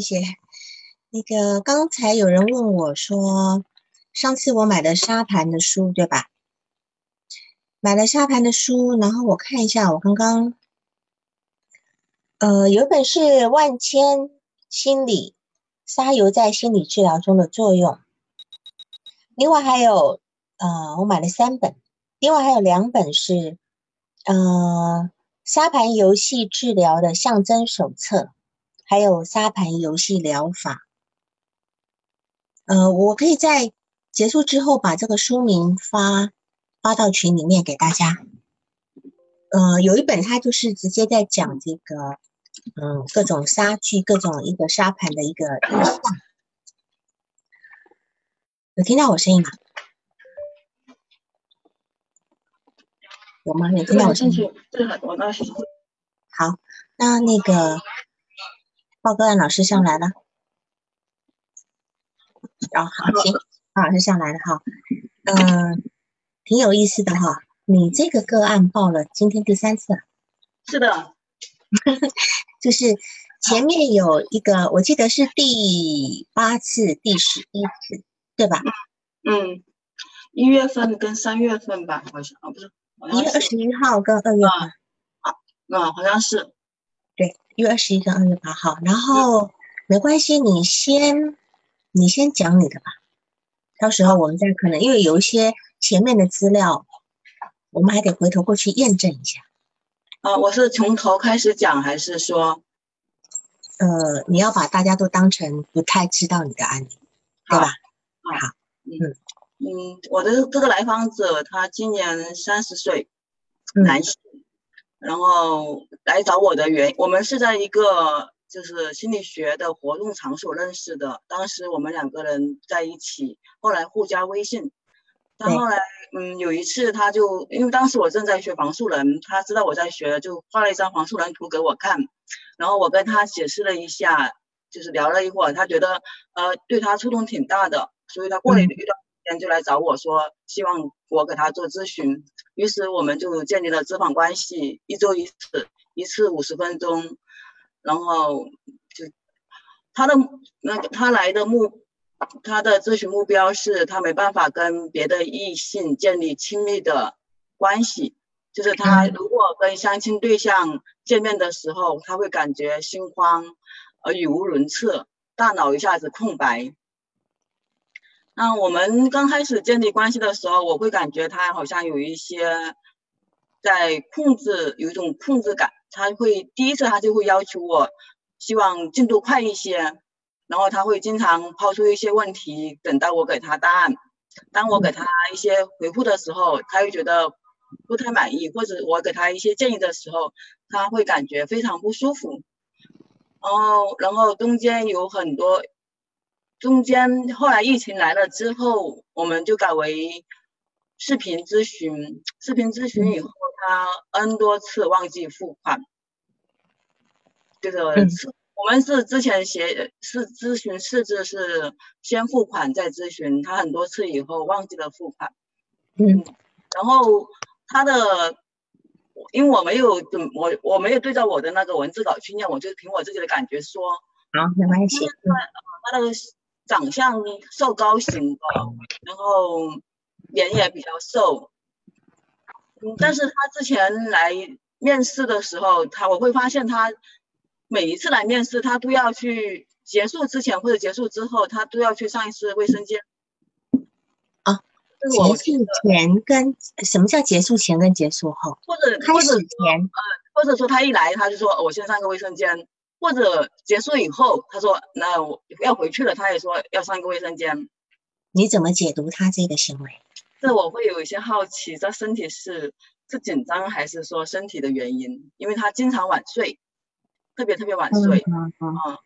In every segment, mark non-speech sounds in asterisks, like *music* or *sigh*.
谢谢。那个刚才有人问我说，上次我买的沙盘的书对吧？买了沙盘的书，然后我看一下，我刚刚，呃，有本是《万千心理沙游在心理治疗中的作用》，另外还有，呃，我买了三本，另外还有两本是，呃，沙盘游戏治疗的象征手册，还有沙盘游戏疗法。呃，我可以在结束之后把这个书名发发到群里面给大家。呃，有一本它就是直接在讲这个，嗯，各种沙具、各种一个沙盘的一个意象。有听到我声音吗？有吗？有听到我声音？好，那那个报个案老师上来了。哦，好，行，老师上来了哈，嗯，挺有意思的哈。你这个个案报了，今天第三次，是的，*laughs* 就是前面有一个，我记得是第八次、第十一次，对吧？嗯，一月份跟三月份吧，好像啊，不是，一月二十一号跟二月八，啊，啊，好像是，对，一月二十一跟二月八号，然后没关系，你先。你先讲你的吧，到时候我们再可能因为有一些前面的资料，我们还得回头过去验证一下。啊，我是从头开始讲，还是说，呃，你要把大家都当成不太知道你的案例，对吧？好，嗯嗯，我的这个来访者他今年三十岁，男性，然后来找我的原，我们是在一个。就是心理学的活动场所认识的，当时我们两个人在一起，后来互加微信。但后来，嗯，有一次他就因为当时我正在学黄树人，他知道我在学，就画了一张黄树人图给我看，然后我跟他解释了一下，就是聊了一会儿，他觉得呃对他触动挺大的，所以他过了一段时间就来找我说，希望我给他做咨询。于是我们就建立了咨访关系，一周一次，一次五十分钟。然后就他的那个他来的目，他的咨询目标是他没办法跟别的异性建立亲密的关系，就是他如果跟相亲对象见面的时候，他会感觉心慌，而语无伦次，大脑一下子空白。那我们刚开始建立关系的时候，我会感觉他好像有一些在控制，有一种控制感。他会第一次他就会要求我，希望进度快一些，然后他会经常抛出一些问题，等到我给他答案。当我给他一些回复的时候，他又觉得不太满意，或者我给他一些建议的时候，他会感觉非常不舒服。然后，然后中间有很多，中间后来疫情来了之后，我们就改为视频咨询。视频咨询以后。他 N 多次忘记付款，就是我们是之前协是咨询设置是先付款再咨询，他很多次以后忘记了付款，嗯，然后他的，因为我没有准我我没有对照我的那个文字稿去念，我就凭我自己的感觉说，好，没关系。他的长相瘦高型的，然后脸也比较瘦。嗯，但是他之前来面试的时候，他我会发现他每一次来面试，他都要去结束之前或者结束之后，他都要去上一次卫生间。啊，结束前跟什么叫结束前跟结束后？或者开始前，呃，或者说他一来他就说我先上个卫生间，或者结束以后他说那我要回去了，他也说要上一个卫生间。你怎么解读他这个行为？这我会有一些好奇，这身体是是紧张还是说身体的原因？因为他经常晚睡，特别特别晚睡。嗯嗯。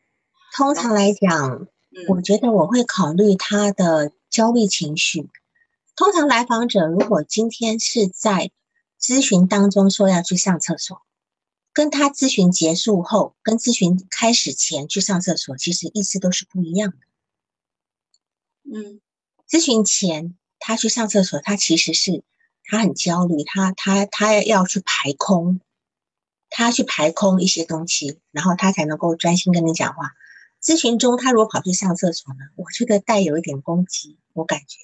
通常来讲，我觉得我会考虑他的焦虑情绪。通常来访者如果今天是在咨询当中说要去上厕所，跟他咨询结束后跟咨询开始前去上厕所，其实意思都是不一样的。嗯，咨询前。他去上厕所，他其实是他很焦虑，他他他要去排空，他去排空一些东西，然后他才能够专心跟你讲话。咨询中他如果跑去上厕所呢，我觉得带有一点攻击，我感觉。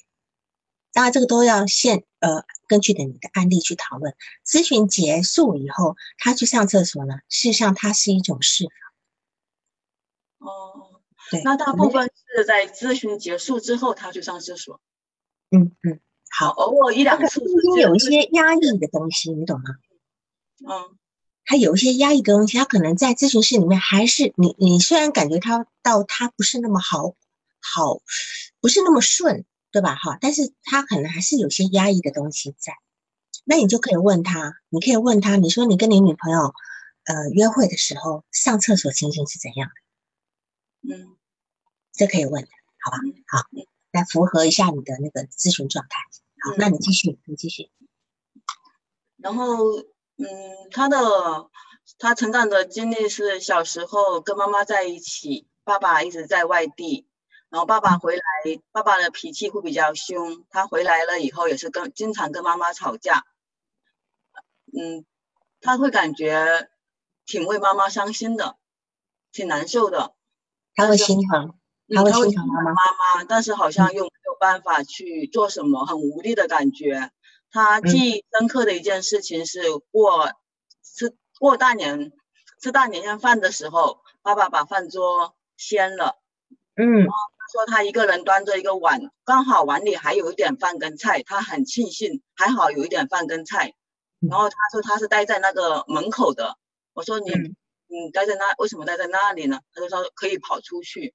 当然这个都要现呃根据的你的案例去讨论。咨询结束以后，他去上厕所呢，事实上它是一种释放。哦，对，那大部分是在咨询结束之后他去上厕所。嗯嗯，好，偶尔一两次。中间有一些压抑的东西，你懂吗？嗯。他有一些压抑的东西，他可能在咨询室里面还是你，你虽然感觉他到他不是那么好，好，不是那么顺，对吧？哈，但是他可能还是有些压抑的东西在，那你就可以问他，你可以问他，你说你跟你女朋友，呃，约会的时候上厕所情形是怎样的？嗯，这可以问的，好吧？好，来符合一下你的那个咨询状态。好，那你继续，你继续，然后。嗯，他的他成长的经历是小时候跟妈妈在一起，爸爸一直在外地，然后爸爸回来，爸爸的脾气会比较凶，他回来了以后也是跟经常跟妈妈吵架。嗯，他会感觉挺为妈妈伤心的，挺难受的。他会心疼，他会心疼妈妈，妈妈，但是好像又没有办法去做什么，很无力的感觉。他记忆深刻的一件事情是过吃过大年吃大年夜饭的时候，爸爸把饭桌掀了。嗯，他说他一个人端着一个碗，刚好碗里还有一点饭跟菜，他很庆幸还好有一点饭跟菜。然后他说他是待在那个门口的。我说你你待在那为什么待在那里呢？他就说可以跑出去。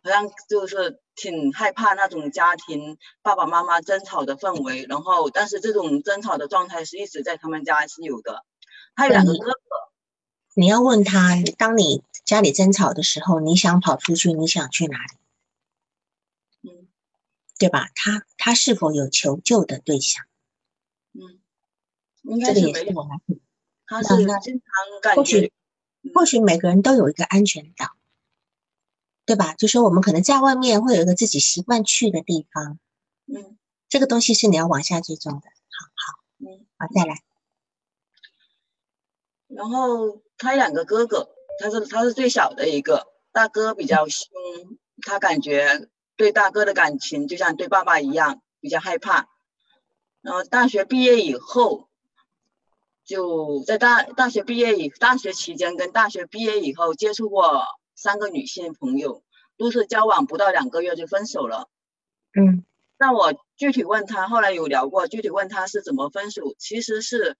好像就是挺害怕那种家庭爸爸妈妈争吵的氛围，然后但是这种争吵的状态是一直在他们家是有的。他有两个哥哥，你要问他，当你家里争吵的时候，你想跑出去，你想去哪里？嗯，对吧？他他是否有求救的对象？嗯，应该是没有。他是经常感觉，或许或许每个人都有一个安全岛。对吧？就说我们可能在外面会有一个自己习惯去的地方，嗯，这个东西是你要往下追踪的。好好，嗯，好，再来。然后他两个哥哥，他是他是最小的一个，大哥比较凶，他感觉对大哥的感情就像对爸爸一样，比较害怕。然后大学毕业以后，就在大大学毕业以大学期间跟大学毕业以后接触过。三个女性朋友都是交往不到两个月就分手了。嗯，那我具体问他，后来有聊过，具体问他是怎么分手，其实是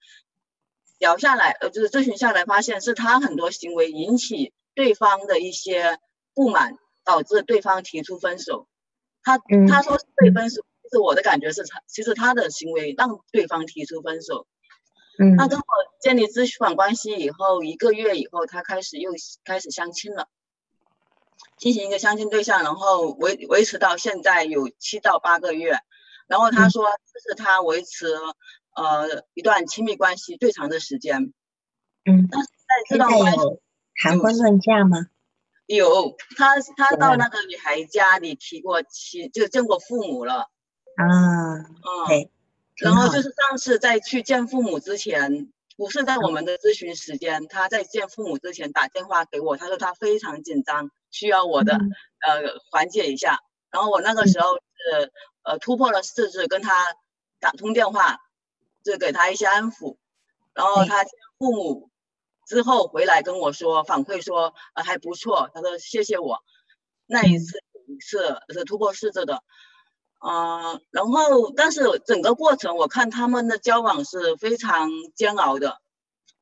聊下来，呃，就是咨询下来发现是他很多行为引起对方的一些不满，导致对方提出分手。他他说是被分手，其实我的感觉是他，其实他的行为让对方提出分手。嗯，那跟我建立咨询关系以后，一个月以后，他开始又开始相亲了。进行一个相亲对象，然后维维持到现在有七到八个月，然后他说这是他维持呃一段亲密关系最长的时间。嗯，但是在这段关系谈婚论嫁吗？有，他他到那个女孩家里提过亲，就见过父母了。啊，嗯，然后就是上次在去见父母之前。不是在我们的咨询时间，他在见父母之前打电话给我，他说他非常紧张，需要我的呃缓解一下。然后我那个时候是呃突破了四次跟他打通电话，就给他一些安抚。然后他父母之后回来跟我说反馈说呃还不错，他说谢谢我。那一次是是突破四次的。嗯，然后但是整个过程我看他们的交往是非常煎熬的，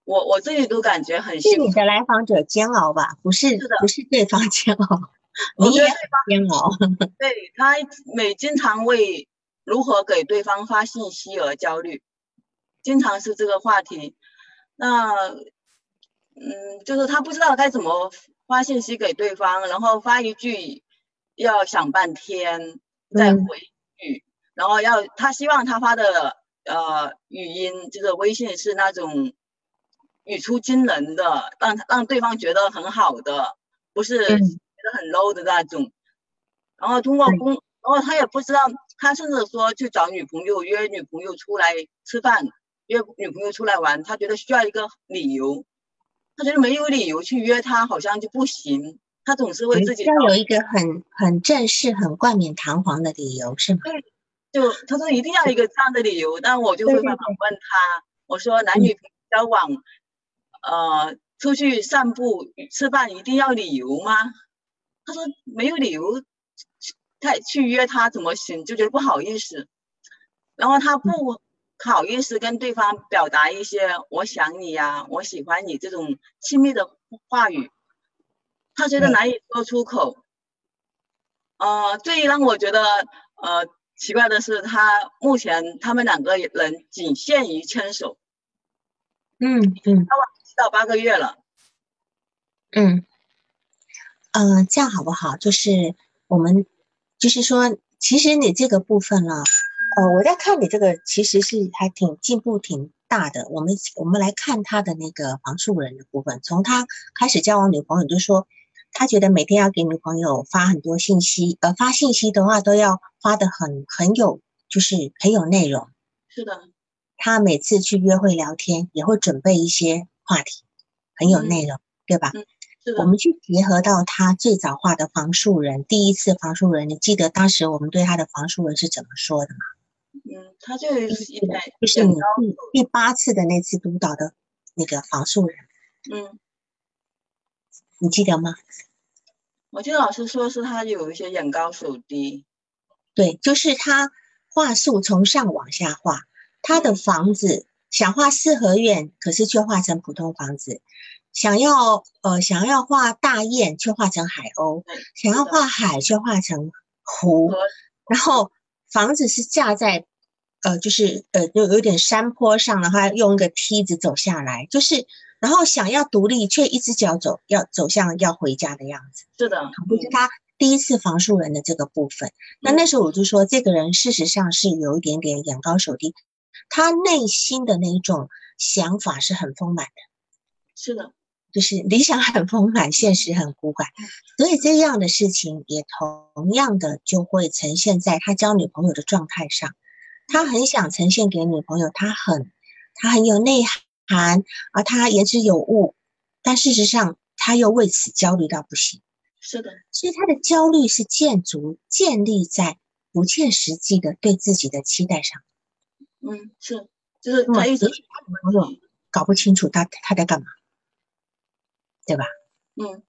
我我自己都感觉很辛苦。是你的来访者煎熬吧？不是，不是对方煎熬，*laughs* 你也煎熬。*laughs* 对他每经常为如何给对方发信息而焦虑，经常是这个话题。那嗯，就是他不知道该怎么发信息给对方，然后发一句要想半天。再回语，然后要他希望他发的呃语音就是微信是那种语出惊人的，让让对方觉得很好的，不是觉得很 low 的那种。然后通过公，然后他也不知道，他甚至说去找女朋友约女朋友出来吃饭，约女朋友出来玩，他觉得需要一个理由，他觉得没有理由去约他好像就不行。他总是为自己要有一个很很正式、很冠冕堂皇的理由，是吗？对，就他说一定要一个这样的理由，但我就会反反问他，我说男女交往，呃，出去散步、吃饭一定要理由吗？他说没有理由，他去约他怎么行？就觉得不好意思，然后他不好意思跟对方表达一些我想你呀、我喜欢你这种亲密的话语。他觉得难以说出口，呃，最让我觉得呃奇怪的是，他目前他们两个人仅限于牵手，嗯嗯，到八个月了，嗯，呃，这样好不好？就是我们就是说，其实你这个部分呢，呃，我在看你这个其实是还挺进步挺大的。我们我们来看他的那个房树人的部分，从他开始交往女朋友就说。他觉得每天要给女朋友发很多信息，呃，发信息的话都要发的很很有，就是很有内容。是的，他每次去约会聊天也会准备一些话题，很有内容，对吧？嗯，是的。我们去结合到他最早画的房树人，第一次房树人，你记得当时我们对他的房树人是怎么说的吗？嗯，他就是就是你第第八次的那次督导的那个房树人。嗯。你记得吗？我记得老师说是他有一些眼高手低，对，就是他画树从上往下画，他的房子想画四合院，可是却画成普通房子；想要呃想要画大雁，却画成海鸥；想要画海，却画成湖。然后房子是架在呃就是呃有有点山坡上，然后用一个梯子走下来，就是。然后想要独立，却一只脚走，要走向要回家的样子。是的，就是他第一次房树人的这个部分。那那时候我就说，这个人事实上是有一点点眼高手低，他内心的那一种想法是很丰满的。是的，就是理想很丰满，现实很骨感。所以这样的事情也同样的就会呈现在他交女朋友的状态上。他很想呈现给女朋友，他很他很有内涵。谈，而他言之有物，但事实上他又为此焦虑到不行。是的，所以他的焦虑是建筑建立在不切实际的对自己的期待上。嗯，是，就是他一直朋友搞不清楚他他在干嘛，对吧？嗯，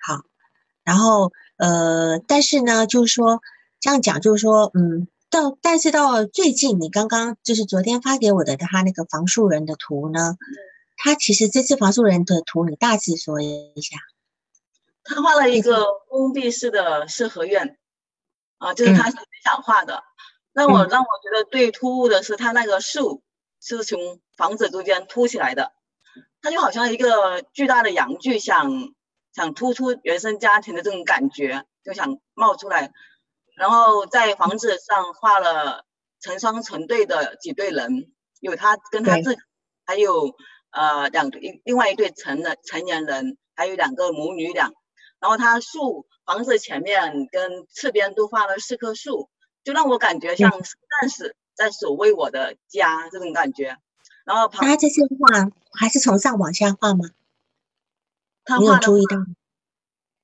好，然后呃，但是呢，就是说这样讲，就是说，嗯。到，但是到最近，你刚刚就是昨天发给我的他那个房树人的图呢？他其实这次房树人的图，你大致说一下。他画了一个封闭式的四合院，啊，就是他想画的。让我让我觉得最突兀的是，他那个树是从房子中间凸起来的，他就好像一个巨大的阳具，想想突出原生家庭的这种感觉，就想冒出来。然后在房子上画了成双成对的几对人，有他跟他自己，还有呃两对另外一对成人成年人，还有两个母女俩。然后他树房子前面跟侧边都画了四棵树，就让我感觉像战士在守卫我的家这种感觉。然后他这些画还是从上往下画吗？他有注意到吗？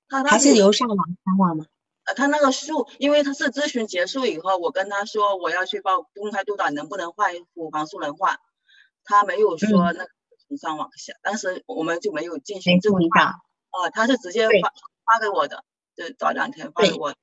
他还是由上往下画吗？呃他那个树，因为他是咨询结束以后，我跟他说我要去报公开督导，能不能画一幅房树人画？他没有说那从上往下，当时我们就没有进行这么画。啊，他是直接发发给我的，就早两天发给我。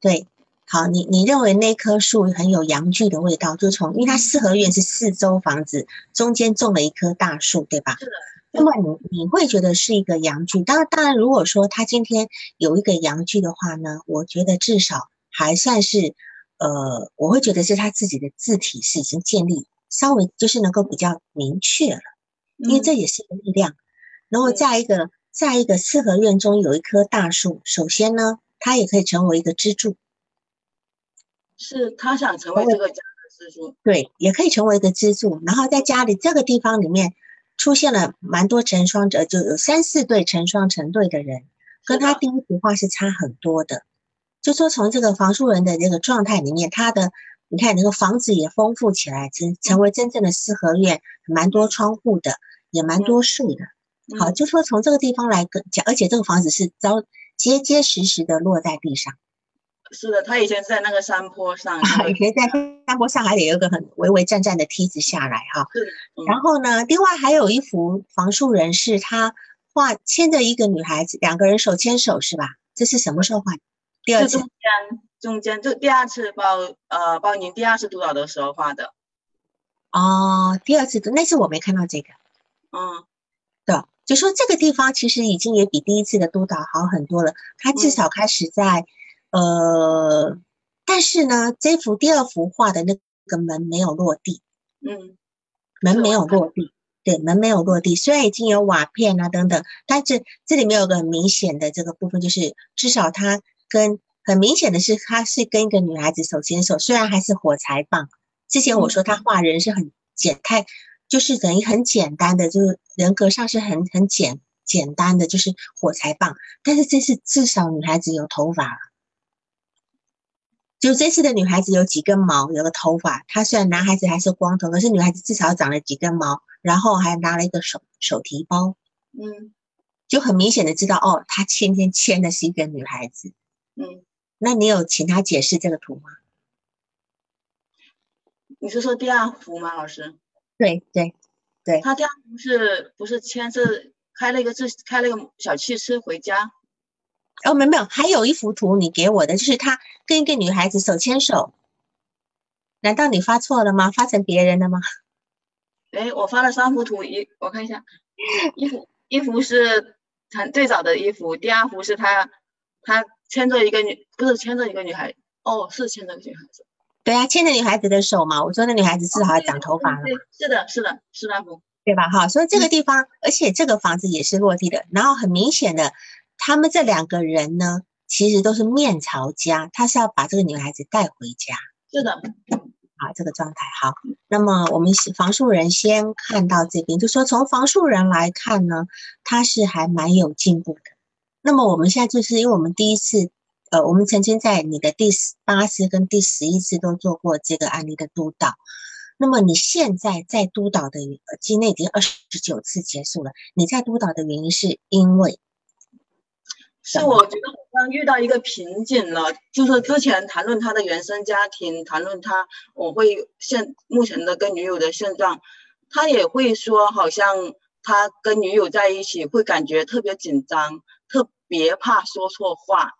对，好，你你认为那棵树很有阳具的味道，就从因为它四合院是四周房子，中间种了一棵大树，对吧？是的。那么你你会觉得是一个阳具，当然当然，如果说他今天有一个阳具的话呢，我觉得至少还算是，呃，我会觉得是他自己的字体是已经建立，稍微就是能够比较明确了，因为这也是一个力量。然后在一个在一个四合院中有一棵大树，首先呢，它也可以成为一个支柱，是他想成为这个家的支柱，对，也可以成为一个支柱，然后在家里这个地方里面。出现了蛮多成双者，就有三四对成双成对的人，跟他第一幅画是差很多的。就说从这个房树人的这个状态里面，他的你看那个房子也丰富起来，成成为真正的四合院，蛮多窗户的，也蛮多树的。好，就说从这个地方来跟讲，而且这个房子是遭结结实实的落在地上。是的，他以前是在那个山坡上，以前在山坡上还得有个很微微站站的梯子下来哈。然后呢，另外还有一幅房树人是他画牵着一个女孩子，两个人手牵手是吧？这是什么时候画的？第二次。中间，中间就第二次报呃报您第二次督导的时候画的。哦，第二次的那次我没看到这个。嗯，对，就说这个地方其实已经也比第一次的督导好很多了，他至少开始在。呃，但是呢，这幅第二幅画的那个门没有落地，嗯，门没有落地，对，门没有落地。虽然已经有瓦片啊等等，但是这里面有个很明显的这个部分，就是至少他跟很明显的是，他是跟一个女孩子手牵手，虽然还是火柴棒。之前我说他画人是很简太，就是等于很简单的，就是人格上是很很简简单的，就是火柴棒。但是这是至少女孩子有头发了。就这次的女孩子有几根毛，有个头发。她虽然男孩子还是光头，可是女孩子至少长了几根毛，然后还拿了一个手手提包。嗯，就很明显的知道哦，她今天牵的是一个女孩子。嗯，那你有请她解释这个图吗？你是说第二幅吗，老师？对对对，他第二幅是不是牵是开了一个自开了一个小汽车回家？哦，没有没有，还有一幅图你给我的，就是他跟一个女孩子手牵手。难道你发错了吗？发成别人的吗？哎，我发了三幅图，一我看一下，一幅一幅是很最早的一幅，第二幅是他他牵着一个女，不是牵着一个女孩，哦，是牵着一个女孩子。对啊，牵着女孩子的手嘛。我说那女孩子至少还长头发了。是的，是的，是那幅，对吧？哈，所以这个地方，而且这个房子也是落地的，然后很明显的。他们这两个人呢，其实都是面朝家，他是要把这个女孩子带回家。是的，好，这个状态好。那么我们房树人先看到这边，就说从房树人来看呢，他是还蛮有进步的。那么我们现在就是因为我们第一次，呃，我们曾经在你的第八次跟第十一次都做过这个案例的督导。那么你现在在督导的，今天已经二十九次结束了。你在督导的原因是因为。是我觉得好像遇到一个瓶颈了，就是之前谈论他的原生家庭，谈论他，我会现目前的跟女友的现状，他也会说，好像他跟女友在一起会感觉特别紧张，特别怕说错话。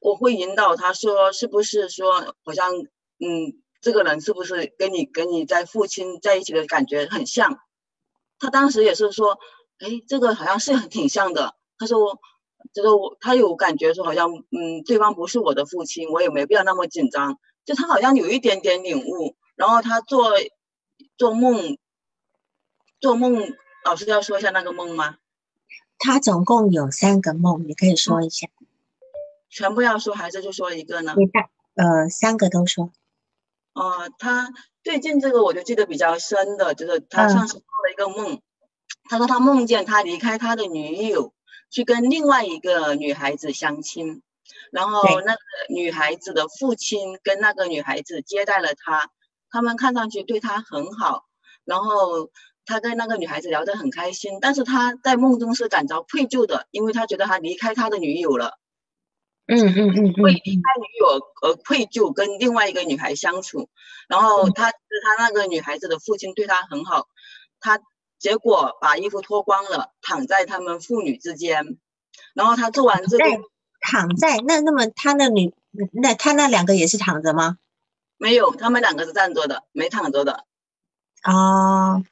我会引导他说，是不是说，好像，嗯，这个人是不是跟你跟你在父亲在一起的感觉很像？他当时也是说，哎，这个好像是很挺像的。他说。就是我，他有感觉说好像，嗯，对方不是我的父亲，我也没必要那么紧张。就他好像有一点点领悟，然后他做做梦，做梦，老师要说一下那个梦吗？他总共有三个梦，你可以说一下。全部要说还是就说一个呢？呃，三个都说。呃，他最近这个我就记得比较深的，就是他上次做了一个梦，他说他梦见他离开他的女友。去跟另外一个女孩子相亲，然后那个女孩子的父亲跟那个女孩子接待了他，他们看上去对他很好，然后他跟那个女孩子聊得很开心，但是他在梦中是感到愧疚的，因为他觉得他离开他的女友了，嗯嗯嗯，为离开女友而愧疚，跟另外一个女孩相处，然后他他那个女孩子的父亲对他很好，他。结果把衣服脱光了，躺在他们父女之间。然后他做完这个，躺在那，那么他那女，那他那两个也是躺着吗？没有，他们两个是站着的，没躺着的。哦，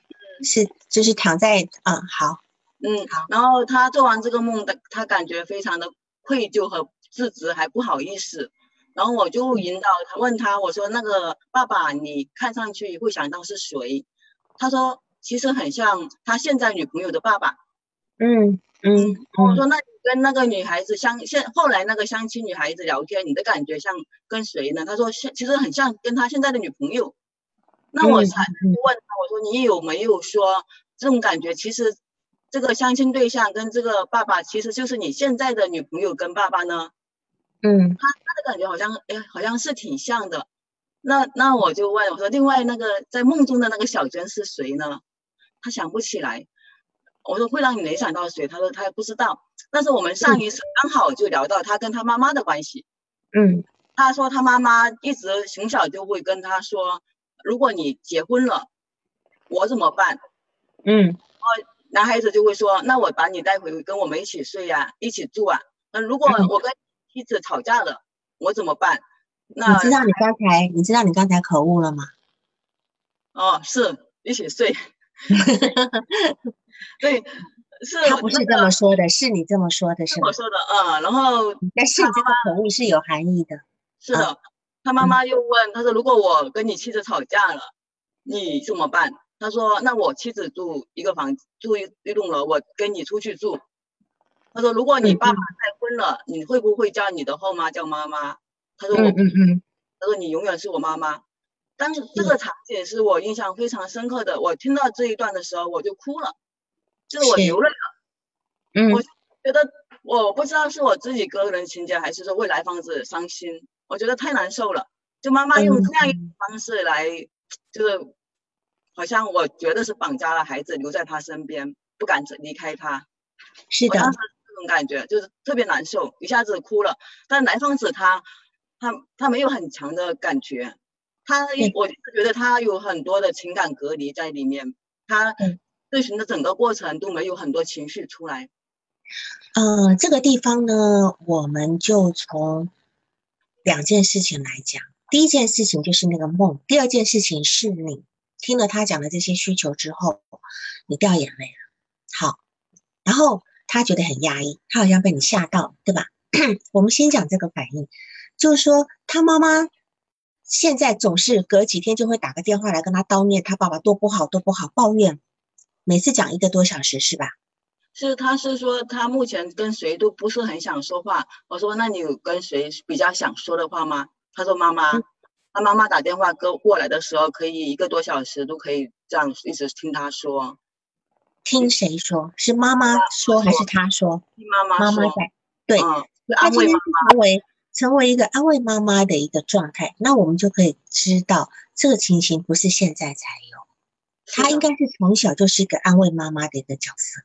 是就是躺在，嗯，好，嗯，好。然后他做完这个梦的，他感觉非常的愧疚和自责，还不好意思。然后我就引导他，问他，我说：“那个爸爸，你看上去会想到是谁？”他说。其实很像他现在女朋友的爸爸，嗯嗯。我说，那你跟那个女孩子相现后来那个相亲女孩子聊天，你的感觉像跟谁呢？他说，像其实很像跟他现在的女朋友。那我才问他，我说你有没有说这种感觉？其实这个相亲对象跟这个爸爸其实就是你现在的女朋友跟爸爸呢？嗯，他他的感觉好像哎，好像是挺像的。那那我就问我说，另外那个在梦中的那个小娟是谁呢？他想不起来，我说会让你联想到谁？他说他不知道。但是我们上一次刚好就聊到他跟他妈妈的关系。嗯，他说他妈妈一直从小就会跟他说，如果你结婚了，我怎么办？嗯，然后男孩子就会说，那我把你带回跟我们一起睡呀，一起住啊。那如果我跟妻子吵架了，我怎么办？那你知道你刚才你知道你刚才口误了吗？哦，是一起睡。*laughs* 对，是他不是这么说的，是你这么说的，是我说的，嗯，然后但是你这个口误是有含义的。是的，他妈妈又问他说：“如果我跟你妻子吵架了，你怎么办？”他说：“那我妻子住一个房住一一栋楼，我跟你出去住。”他说：“如果你爸爸再婚了，你会不会叫你的后妈叫妈妈？”他说：“我，嗯嗯，他说你永远是我妈妈。”但是这个场景是我印象非常深刻的。我听到这一段的时候，我就哭了，就是我流泪了。嗯，我觉得我不知道是我自己个人情节，还是说为来访者伤心。我觉得太难受了，就妈妈用这样一种方式来，就是好像我觉得是绑架了孩子，留在他身边，不敢离开他。是的，当时这种感觉就是特别难受，一下子哭了。但来访者他他他没有很强的感觉。他，我就是觉得他有很多的情感隔离在里面，他咨询的整个过程都没有很多情绪出来。呃，这个地方呢，我们就从两件事情来讲。第一件事情就是那个梦，第二件事情是你听了他讲的这些需求之后，你掉眼泪了。好，然后他觉得很压抑，他好像被你吓到，对吧？*coughs* 我们先讲这个反应，就是说他妈妈。现在总是隔几天就会打个电话来跟他叨念他爸爸多不好多不好抱怨，每次讲一个多小时是吧？是，他是说他目前跟谁都不是很想说话。我说那你有跟谁比较想说的话吗？他说妈妈，他妈妈打电话过过来的时候可以一个多小时都可以这样一直听他说。听谁说？是妈妈说还是他说？妈妈妈妈在，对，安慰妈妈。成为一个安慰妈妈的一个状态，那我们就可以知道这个情形不是现在才有，他应该是从小就是一个安慰妈妈的一个角色，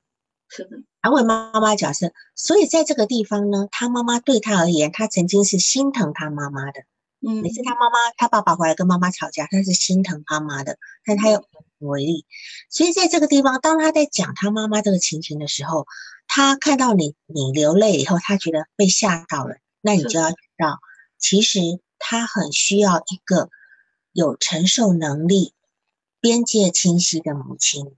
是的，安慰妈妈角色。所以在这个地方呢，他妈妈对他而言，他曾经是心疼他妈妈的。嗯，每次他妈妈他爸爸回来跟妈妈吵架，他是心疼妈妈的，但他又无为力。所以在这个地方，当他在讲他妈妈这个情形的时候，他看到你你流泪以后，他觉得被吓到了。那你就要知道，其实他很需要一个有承受能力、边界清晰的母亲。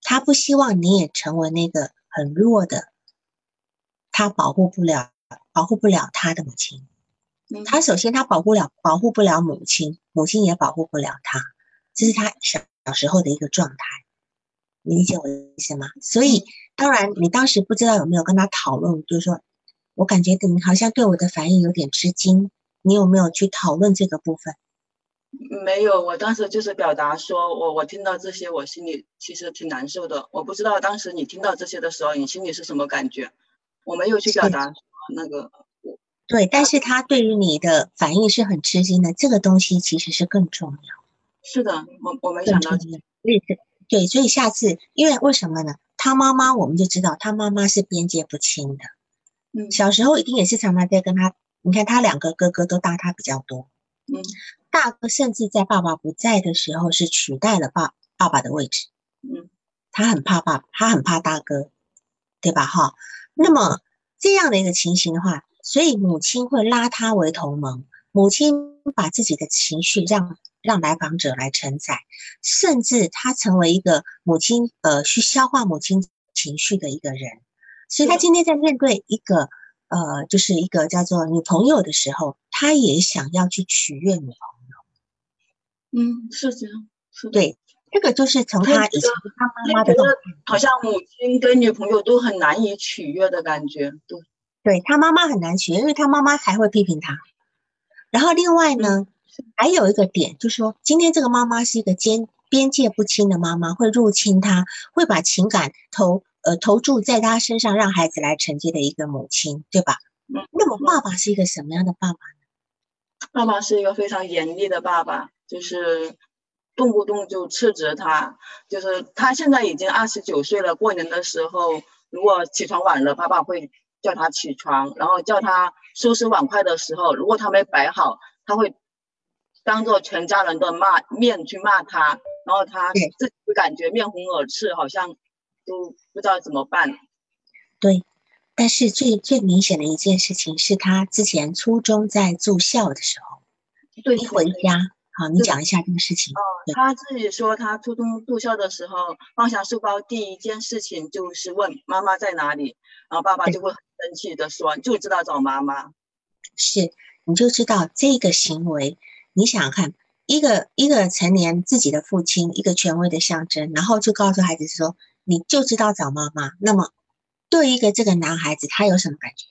他不希望你也成为那个很弱的，他保护不了、保护不了他的母亲。他首先他保护了、保护不了母亲，母亲也保护不了他，这是他小小时候的一个状态。你理解我的意思吗？所以，当然你当时不知道有没有跟他讨论，就是说。我感觉你好像对我的反应有点吃惊，你有没有去讨论这个部分？没有，我当时就是表达说，我我听到这些，我心里其实挺难受的。我不知道当时你听到这些的时候，你心里是什么感觉？我没有去表达那个。对，但是他对于你的反应是很吃惊的，这个东西其实是更重要。是的，我我没想到。对对，所以下次，因为为什么呢？他妈妈我们就知道，他妈妈是边界不清的。小时候一定也是常常在跟他，你看他两个哥哥都大他比较多，嗯，大哥甚至在爸爸不在的时候是取代了爸爸爸的位置，嗯，他很怕爸，他很怕大哥，对吧？哈，那么这样的一个情形的话，所以母亲会拉他为同盟，母亲把自己的情绪让让来访者来承载，甚至他成为一个母亲呃去消化母亲情绪的一个人。所以他今天在面对一个呃，就是一个叫做女朋友的时候，他也想要去取悦女朋友。嗯，是这样，是对，这个就是从他以前他妈妈的，好像母亲跟女朋友都很难以取悦的感觉。对，对他妈妈很难取悦，因为他妈妈还会批评他。然后另外呢，还有一个点就是说，今天这个妈妈是一个边边界不清的妈妈，会入侵他，会把情感投。呃，投注在他身上，让孩子来承接的一个母亲，对吧？嗯。那么爸爸是一个什么样的爸爸呢？爸爸是一个非常严厉的爸爸，就是动不动就斥责他，就是他现在已经二十九岁了，过年的时候如果起床晚了，爸爸会叫他起床，然后叫他收拾碗筷的时候，如果他没摆好，他会当着全家人的骂面去骂他，然后他自己感觉面红耳赤，好像都不知道怎么办。对。但是最最明显的一件事情是他之前初中在住校的时候，对，一回家，好，你讲一下这个事情。哦，他自己说他初中住校的时候放下书包，第一件事情就是问妈妈在哪里，然后爸爸就会很生气的说，就知道找妈妈。是，你就知道这个行为，你想想看，一个一个成年自己的父亲，一个权威的象征，然后就告诉孩子说，你就知道找妈妈，那么。对一个这个男孩子，他有什么感觉？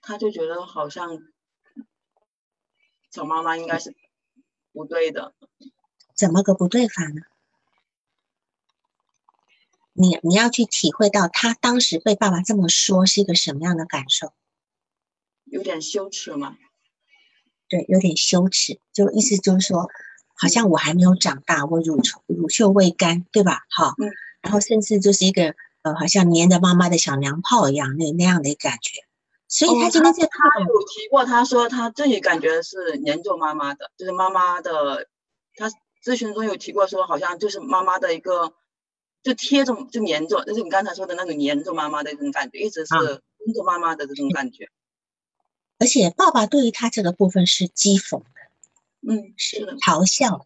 他就觉得好像找妈妈应该是不对的。怎么个不对法呢？你你要去体会到他当时被爸爸这么说是一个什么样的感受？有点羞耻吗？对，有点羞耻，就意思就是说，好像我还没有长大，我乳乳臭未干，对吧？好，嗯，然后甚至就是一个。呃，好像黏着妈妈的小娘炮一样，那那样的感觉。所以他今天在他有提过，他说他自己感觉是黏着妈妈的，就是妈妈的。他咨询中有提过，说好像就是妈妈的一个，就贴着就黏着，就是你刚才说的那种黏着妈妈的这种感觉，一直是跟着妈妈的这种感觉。而且爸爸对于他这个部分是讥讽的，嗯，是嘲笑的，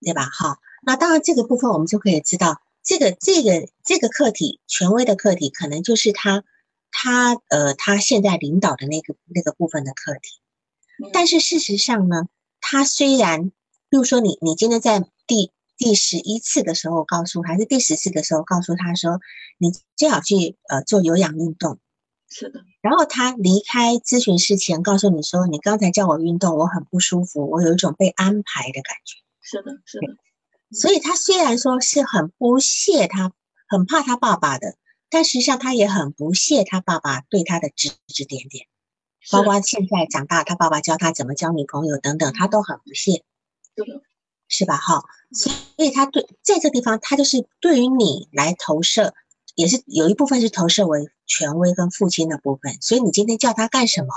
对吧？好，那当然这个部分我们就可以知道。这个这个这个课题，权威的课题，可能就是他他呃他现在领导的那个那个部分的课题。但是事实上呢，他虽然，比如说你你今天在第第十一次的时候告诉，还是第十次的时候告诉他说，你最好去呃做有氧运动。是的。然后他离开咨询室前告诉你说，你刚才叫我运动，我很不舒服，我有一种被安排的感觉。是的，是的。所以他虽然说是很不屑他，很怕他爸爸的，但实际上他也很不屑他爸爸对他的指指点点，包括现在长大，他爸爸教他怎么交女朋友等等，他都很不屑，是吧？哈，所以他对在这地方，他就是对于你来投射，也是有一部分是投射为权威跟父亲的部分。所以你今天叫他干什么？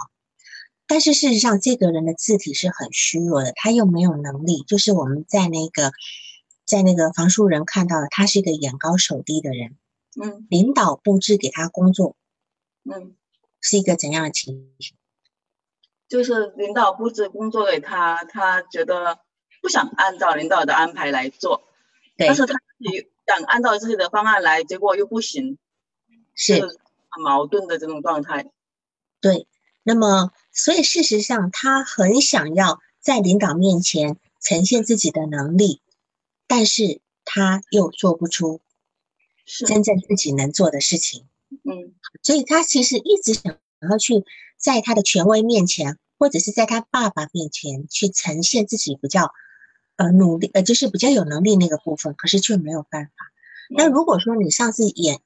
但是事实上，这个人的字体是很虚弱的，他又没有能力，就是我们在那个。在那个房书人看到了，他是一个眼高手低的人，嗯，领导布置给他工作，嗯，是一个怎样的情形？就是领导布置工作给他，他觉得不想按照领导的安排来做，对，但是他自己想按照自己的方案来，结果又不行，是很矛盾的这种状态。对，那么所以事实上，他很想要在领导面前呈现自己的能力。但是他又做不出真正自己能做的事情，嗯，所以他其实一直想要去在他的权威面前，或者是在他爸爸面前去呈现自己比较呃努力，呃就是比较有能力那个部分，可是却没有办法。那如果说你上次演，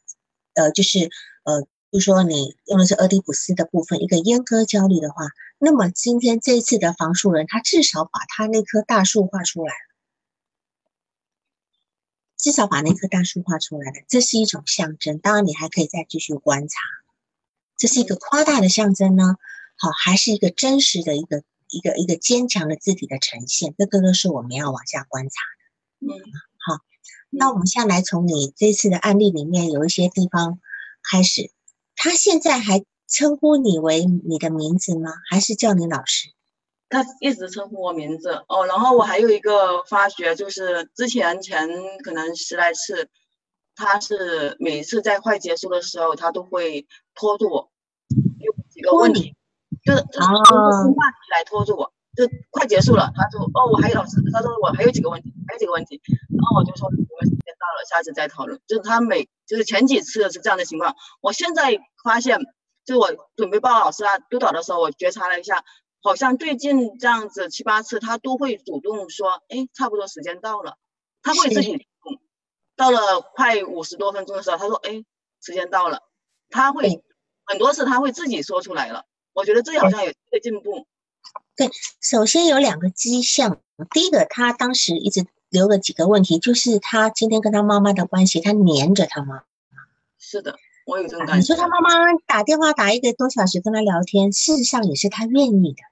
呃，就是呃，就说你用的是俄狄浦斯的部分，一个阉割焦虑的话，那么今天这一次的房树人，他至少把他那棵大树画出来了。至少把那棵大树画出来了，这是一种象征。当然，你还可以再继续观察，这是一个夸大的象征呢，好，还是一个真实的一个一个一个坚强的字体的呈现？这个都是我们要往下观察的。嗯，好，那我们现在来从你这次的案例里面有一些地方开始，他现在还称呼你为你的名字吗？还是叫你老师？他一直称呼我名字哦，然后我还有一个发觉，就是之前前可能十来次，他是每次在快结束的时候，他都会拖住我，有几个问题，就是通过话题来拖住我，就快结束了，他说哦我还有老师，他说我还有几个问题，还有几个问题，然后我就说我们时间到了，下次再讨论。就是他每就是前几次是这样的情况，我现在发现，就是我准备报老师啊督导的时候，我觉察了一下。好像最近这样子七八次，他都会主动说：“哎，差不多时间到了。”他会自己到了快五十多分钟的时候，他说：“哎，时间到了。”他会很多次他会自己说出来了。我觉得这好像有一个进步。对，首先有两个迹象，第一个，他当时一直留了几个问题，就是他今天跟他妈妈的关系，他黏着他妈。是的，我有这种感觉。你说他妈妈打电话打一个多小时跟他聊天，事实上也是他愿意的。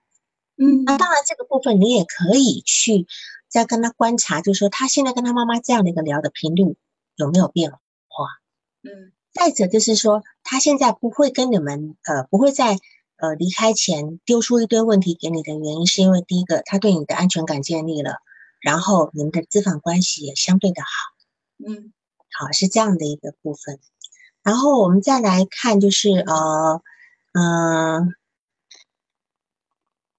嗯，那当然这个部分你也可以去再跟他观察，就是说他现在跟他妈妈这样的一个聊的频率有没有变化？嗯，再者就是说他现在不会跟你们呃不会在呃离开前丢出一堆问题给你的原因，是因为第一个他对你的安全感建立了，然后你们的资访关系也相对的好。嗯，好是这样的一个部分。然后我们再来看，就是呃，嗯，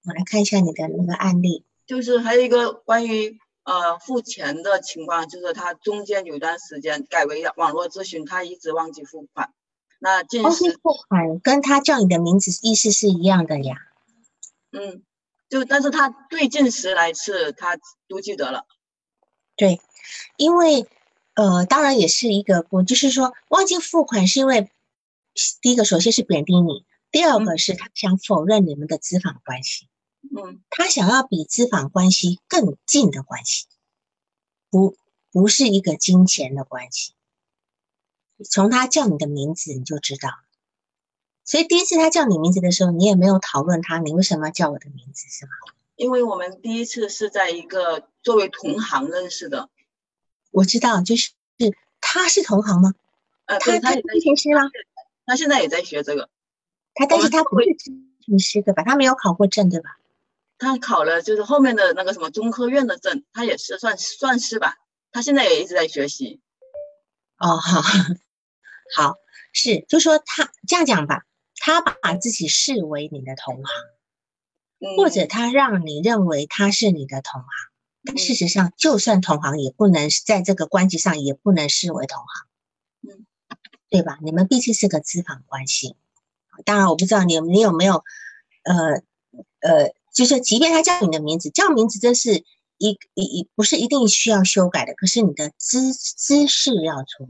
我来看一下你的那个案例，就是还有一个关于呃付钱的情况，就是他中间有段时间改为网络咨询，他一直忘记付款。那近时付款跟他叫你的名字意思是一样的呀？嗯，就但是他对近十来次他都记得了。对，因为。呃，当然也是一个不，就是说忘记付款是因为第一个首先是贬低你，第二个是他想否认你们的资访关系，嗯，他想要比资访关系更近的关系，不不是一个金钱的关系。从他叫你的名字你就知道，所以第一次他叫你名字的时候，你也没有讨论他，你为什么要叫我的名字是吗？因为我们第一次是在一个作为同行认识的。我知道，就是是他是同行吗？呃，他他咨询师吗？他现在也在学这个。他但是他不是咨询师对吧？他没有考过证对吧？他考了，就是后面的那个什么中科院的证，他也是算算是吧。他现在也一直在学习。哦，好，好，是，就说他这样讲吧，他把自己视为你的同行，或者他让你认为他是你的同行。但事实上，就算同行，也不能在这个关系上也不能视为同行，嗯，对吧？你们毕竟是个资访关系。当然，我不知道你你有没有，呃呃，就是即便他叫你的名字，叫名字这是一一一不是一定需要修改的，可是你的姿姿势要出来，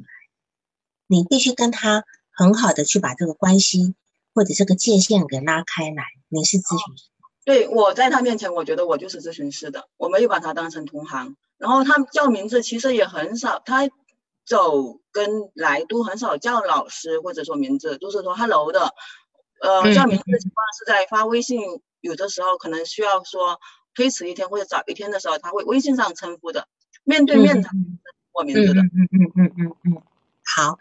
你必须跟他很好的去把这个关系或者这个界限给拉开来。你是咨询师。对我在他面前，我觉得我就是咨询师的，我没有把他当成同行。然后他叫名字其实也很少，他走跟来都很少叫老师或者说名字，都是说 hello 的。呃，叫名字的情况是在发微信，有的时候可能需要说推迟一天或者早一天的时候，他会微信上称呼的，面对面的我名字的。嗯嗯嗯嗯嗯嗯，好，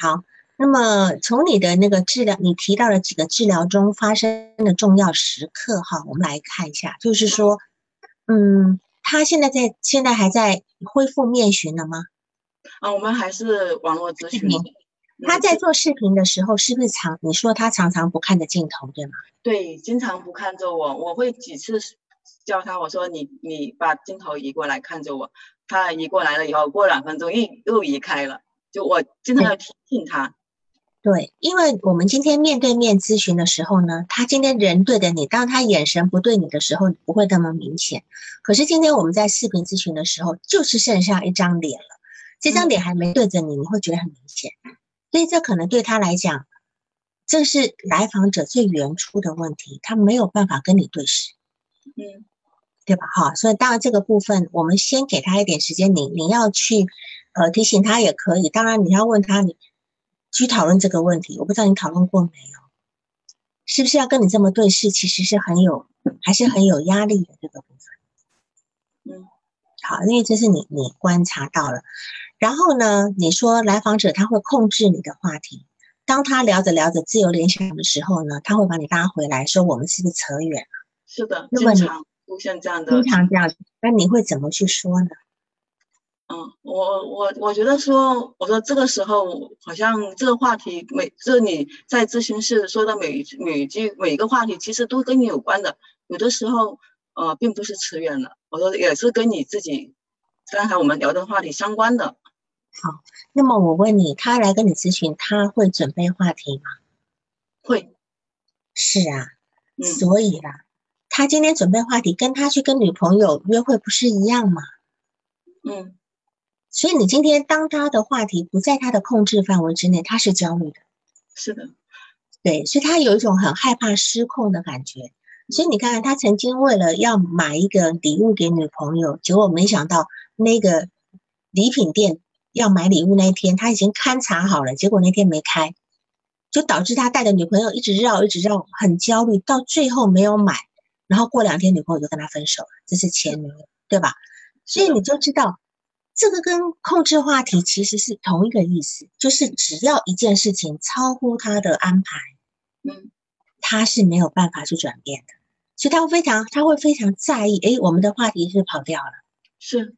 好。那么从你的那个治疗，你提到了几个治疗中发生的重要时刻哈，我们来看一下，就是说，嗯，他现在在现在还在恢复面询了吗？啊，我们还是网络咨询。他在做视频的时候是不是常？你说他常常不看着镜头，对吗？对，经常不看着我，我会几次叫他，我说你你把镜头移过来看着我，他移过来了以后，过两分钟又又移开了，就我经常要提醒他。对，因为我们今天面对面咨询的时候呢，他今天人对着你，当他眼神不对你的时候，不会那么明显。可是今天我们在视频咨询的时候，就是剩下一张脸了，这张脸还没对着你，你会觉得很明显。所以这可能对他来讲，这是来访者最原初的问题，他没有办法跟你对视，嗯，对吧？哈，所以当然这个部分，我们先给他一点时间，你你要去呃提醒他也可以，当然你要问他你。去讨论这个问题，我不知道你讨论过没有？是不是要跟你这么对视？其实是很有，还是很有压力的这个部分。嗯，好，因为这是你你观察到了。然后呢，你说来访者他会控制你的话题，当他聊着聊着自由联想的时候呢，他会把你拉回来，说我们是不是扯远了？是的，经常出现这样的，经常这样。那你会怎么去说呢？嗯，我我我觉得说，我说这个时候好像这个话题每这你在咨询室说的每每句每一个话题，其实都跟你有关的。有的时候，呃，并不是扯远了，我说也是跟你自己刚才我们聊的话题相关的。好，那么我问你，他来跟你咨询，他会准备话题吗？会。是啊，所以啦，他今天准备话题，跟他去跟女朋友约会不是一样吗？嗯。所以你今天当他的话题不在他的控制范围之内，他是焦虑的。是的，对，所以他有一种很害怕失控的感觉。所以你看看，他曾经为了要买一个礼物给女朋友，结果没想到那个礼品店要买礼物那一天，他已经勘察好了，结果那天没开，就导致他带着女朋友一直绕，一直绕，很焦虑，到最后没有买，然后过两天女朋友就跟他分手了，这是前女友，对吧？所以你就知道，这个跟控制话题其实是同一个意思，就是只要一件事情超乎他的安排，嗯。他是没有办法去转变的，所以他会非常，他会非常在意。哎，我们的话题是跑掉了，是，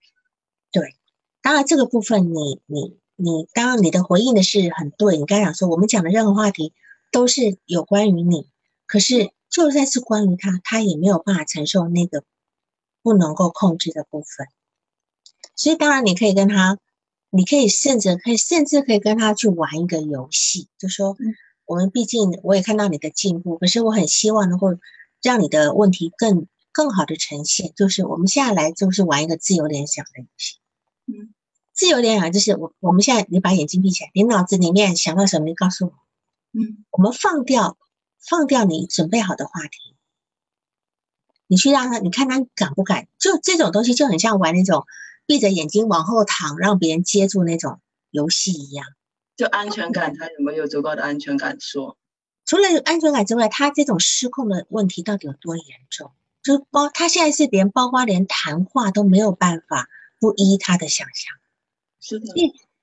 对。当然，这个部分你你你，当然你的回应的是很对。你刚讲说，我们讲的任何话题都是有关于你，可是就算是关于他，他也没有办法承受那个不能够控制的部分。所以，当然你可以跟他，你可以甚至可以甚至可以跟他去玩一个游戏，就说。我们毕竟我也看到你的进步，可是我很希望能够让你的问题更更好的呈现。就是我们现在来就是玩一个自由联想的游戏。嗯，自由联想就是我我们现在你把眼睛闭起来，你脑子里面想到什么，你告诉我。嗯，我们放掉放掉你准备好的话题，你去让他，你看他敢不敢？就这种东西就很像玩那种闭着眼睛往后躺，让别人接住那种游戏一样。就安全感，他有没有足够的安全感？说，除了安全感之外，他这种失控的问题到底有多严重？就包他现在是连包括连谈话都没有办法不依他的想象。是的，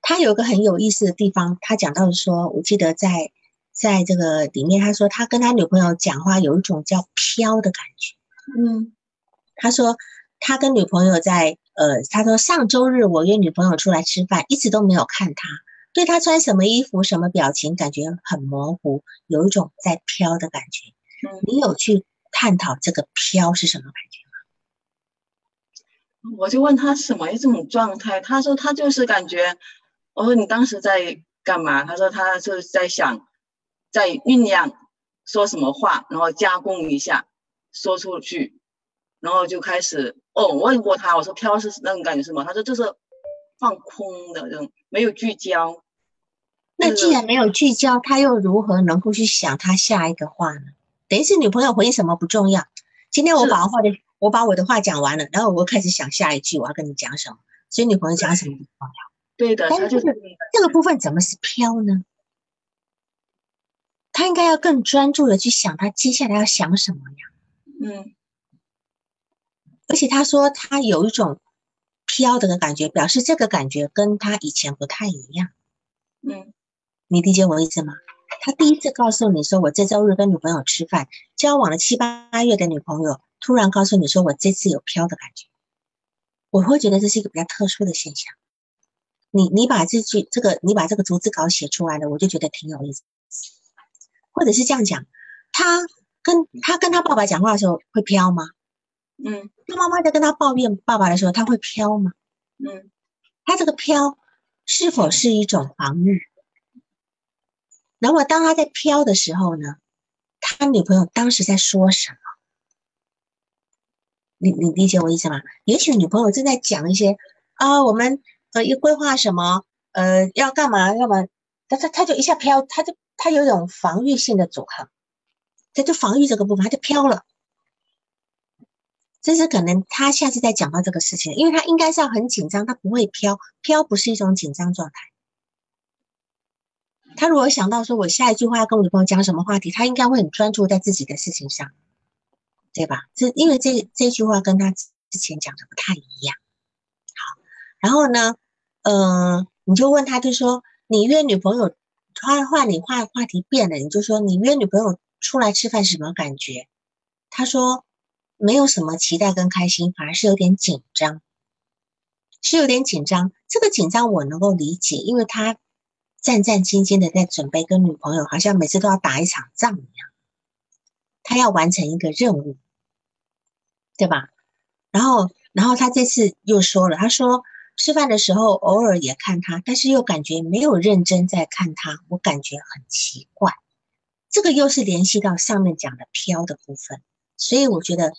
他有个很有意思的地方，他讲到说，我记得在在这个里面，他说他跟他女朋友讲话有一种叫飘的感觉。嗯，他说他跟女朋友在呃，他说上周日我约女朋友出来吃饭，一直都没有看他。对他穿什么衣服、什么表情，感觉很模糊，有一种在飘的感觉。嗯，你有去探讨这个飘是什么感觉吗？我就问他什么一种状态，他说他就是感觉。我说你当时在干嘛？他说他就是在想，在酝酿说什么话，然后加工一下，说出去，然后就开始。哦，我问过他，我说飘是那种感觉是吗？他说就是放空的这种，没有聚焦。那既然没有聚焦，他又如何能够去想他下一个话呢？等于是女朋友回应什么不重要。今天我把话的我把我的话讲完了，然后我开始想下一句我要跟你讲什么。所以女朋友讲什么不重要。对的，但是这个部分怎么是飘呢？他应该要更专注的去想他接下来要想什么呀？嗯。而且他说他有一种飘的感觉，表示这个感觉跟他以前不太一样。嗯。你理解我意思吗？他第一次告诉你说我这周日跟女朋友吃饭，交往了七八月的女朋友突然告诉你说我这次有飘的感觉，我会觉得这是一个比较特殊的现象。你你把这句这个你把这个逐字稿写出来了，我就觉得挺有意思。或者是这样讲，他跟他跟他爸爸讲话的时候会飘吗？嗯。他妈妈在跟他抱怨爸爸的时候，他会飘吗？嗯。他这个飘是否是一种防御？那么当他在飘的时候呢？他女朋友当时在说什么？你你理解我意思吗？也许女朋友正在讲一些啊，我们呃要规划什么，呃要干嘛要么，他他他就一下飘，他就他有一种防御性的阻抗，他就防御这个部分，他就飘了。这是可能他下次再讲到这个事情，因为他应该是要很紧张，他不会飘，飘不是一种紧张状态。他如果想到说，我下一句话要跟我女朋友讲什么话题，他应该会很专注在自己的事情上，对吧？这因为这这句话跟他之前讲的不太一样。好，然后呢，嗯，你就问他，就说你约女朋友，换换你话话题变了，你就说你约女朋友出来吃饭什么感觉？他说没有什么期待跟开心，反而是有点紧张，是有点紧张。这个紧张我能够理解，因为他。战战兢兢的在准备跟女朋友，好像每次都要打一场仗一样。他要完成一个任务，对吧？然后，然后他这次又说了，他说吃饭的时候偶尔也看他，但是又感觉没有认真在看他，我感觉很奇怪。这个又是联系到上面讲的飘的部分，所以我觉得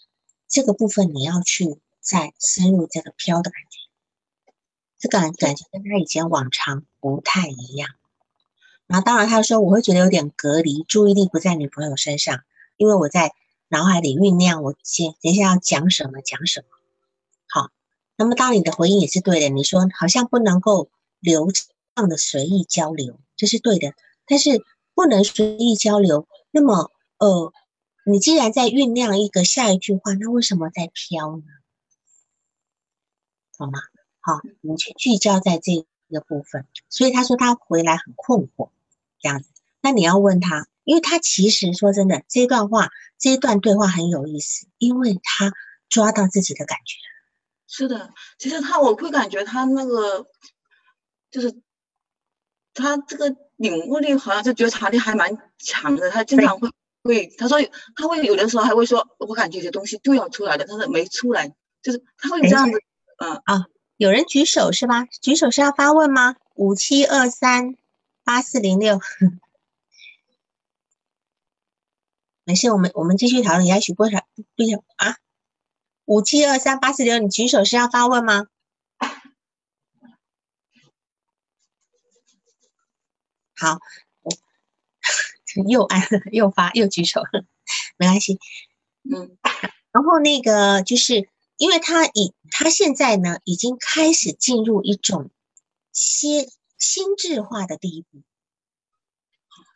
这个部分你要去再深入这个飘的感觉。这感感觉跟他以前往常不太一样，然后当然他说我会觉得有点隔离，注意力不在女朋友身上，因为我在脑海里酝酿，我先等一下要讲什么讲什么。好，那么当你的回应也是对的，你说好像不能够流畅的随意交流，这是对的。但是不能随意交流，那么呃，你既然在酝酿一个下一句话，那为什么在飘呢？好吗？好，你去聚焦在这个部分。所以他说他回来很困惑，这样子。那你要问他，因为他其实说真的，这段话这一段对话很有意思，因为他抓到自己的感觉。是的，其实他我会感觉他那个就是他这个领悟力好像是觉察力还蛮强的。他经常会会他说他会有的时候还会说，我感觉有些东西就要出来了，但是没出来，就是他会这样子。嗯啊，有人举手是吧？举手是要发问吗？五七二三八四零六，没事，我们我们继续讨论。也许过少不行啊？五七二三八四零，你举手是要发问吗？好，又按 *laughs* 又发又举手，*laughs* 没关系。嗯，然后那个就是。因为他已，他现在呢，已经开始进入一种心心智化的第一步，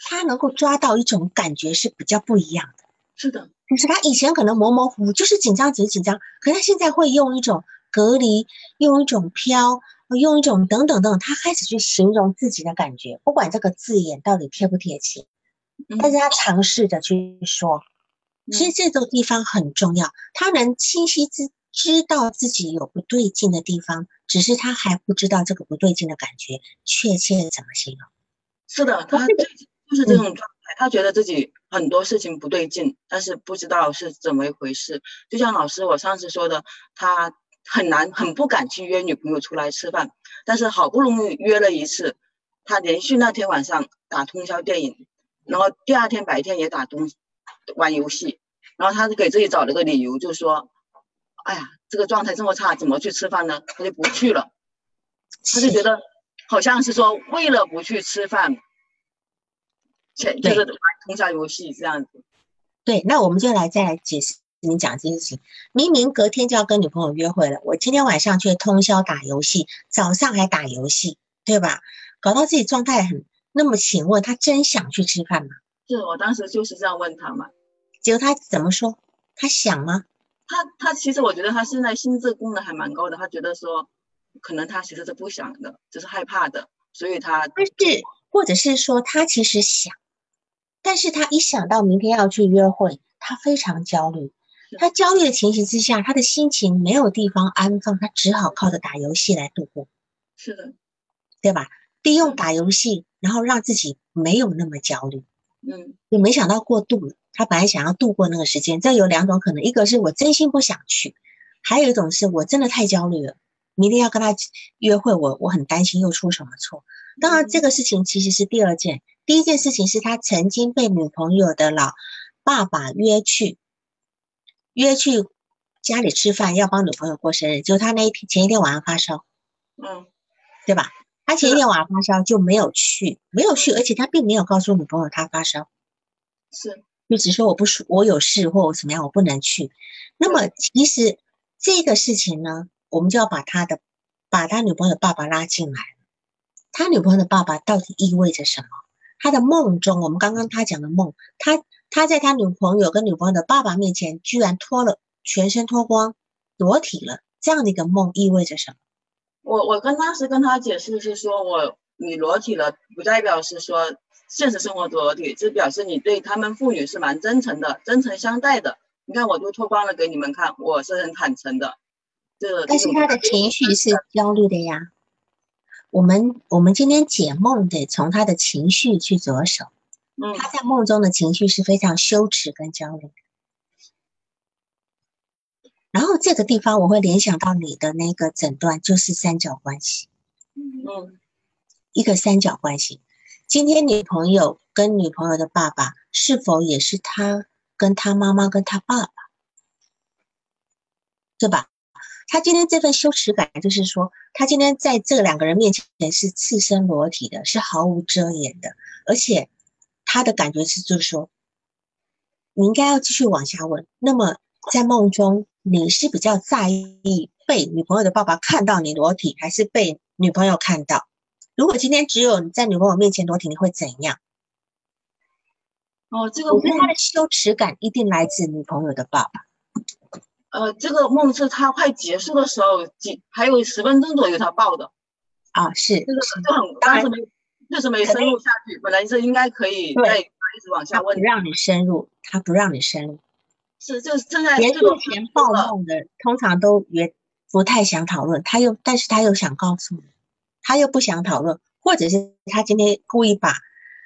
他能够抓到一种感觉是比较不一样的。是的，就是他以前可能模模糊糊，就是紧张只是紧张，可是他现在会用一种隔离，用一种飘，用一种等等等，他开始去形容自己的感觉，不管这个字眼到底贴不贴切，但是他尝试着去说，其实这个地方很重要，他能清晰知。知道自己有不对劲的地方，只是他还不知道这个不对劲的感觉确切怎么形容。是的，他就是这种状态，他觉得自己很多事情不对劲，但是不知道是怎么一回事。就像老师我上次说的，他很难很不敢去约女朋友出来吃饭，但是好不容易约了一次，他连续那天晚上打通宵电影，然后第二天白天也打东玩游戏，然后他就给自己找了个理由，就说。哎呀，这个状态这么差，怎么去吃饭呢？他就不去了，他就觉得好像是说为了不去吃饭，前就是玩通宵游戏这样子。对，那我们就来再来解释你讲这件事情。明明隔天就要跟女朋友约会了，我今天晚上却通宵打游戏，早上还打游戏，对吧？搞到自己状态很……那么请问他真想去吃饭吗？是我当时就是这样问他嘛，结果他怎么说？他想吗？他他其实我觉得他现在心智功能还蛮高的，他觉得说，可能他其实是不想的，只是害怕的，所以他但是或者是说他其实想，但是他一想到明天要去约会，他非常焦虑，他焦虑的情形之下，他的心情没有地方安放，他只好靠着打游戏来度过，是的，对吧？利用打游戏，然后让自己没有那么焦虑，嗯，就没想到过度了。他本来想要度过那个时间，这有两种可能，一个是我真心不想去，还有一种是我真的太焦虑了，明天要跟他约会，我我很担心又出什么错。当然，这个事情其实是第二件，第一件事情是他曾经被女朋友的老爸爸约去约去家里吃饭，要帮女朋友过生日，就他那一天前一天晚上发烧，嗯，对吧？他前一天晚上发烧就没有去，没有去，而且他并没有告诉女朋友他发烧，是。就只说我不舒，我有事或我怎么样，我不能去。那么其实这个事情呢，我们就要把他的把他女朋友爸爸拉进来。他女朋友的爸爸到底意味着什么？他的梦中，我们刚刚他讲的梦，他他在他女朋友跟女朋友的爸爸面前，居然脱了全身脱光，裸体了，这样的一个梦意味着什么？我我跟当时跟他解释是说，我你裸体了，不代表是说。现实生活裸体，就表示你对他们妇女是蛮真诚的，真诚相待的。你看，我都脱光了给你们看，我是很坦诚的。这但是他的情绪是焦虑的呀。我们我们今天解梦得从他的情绪去着手。嗯，他在梦中的情绪是非常羞耻跟焦虑。然后这个地方我会联想到你的那个诊断，就是三角关系。嗯，一个三角关系。今天女朋友跟女朋友的爸爸是否也是他跟他妈妈跟他爸爸，对吧？他今天这份羞耻感，就是说他今天在这两个人面前是赤身裸体的，是毫无遮掩的，而且他的感觉是，就是说，你应该要继续往下问。那么在梦中，你是比较在意被女朋友的爸爸看到你裸体，还是被女朋友看到？如果今天只有你在女朋友面前裸体，你会怎样？哦，这个我觉得他的羞耻感一定来自女朋友的爸爸。呃，这个梦是他快结束的时候，几还有十分钟左右他报的。啊，是，这个就很，当时没，就是没深入下去。本来是应该可以再一直往下问。不让你深入，他不让你深入。是，就是正在结束前暴露的，通常都也不太想讨论。他又，但是他又想告诉你，他又不想讨论，或者是他今天故意把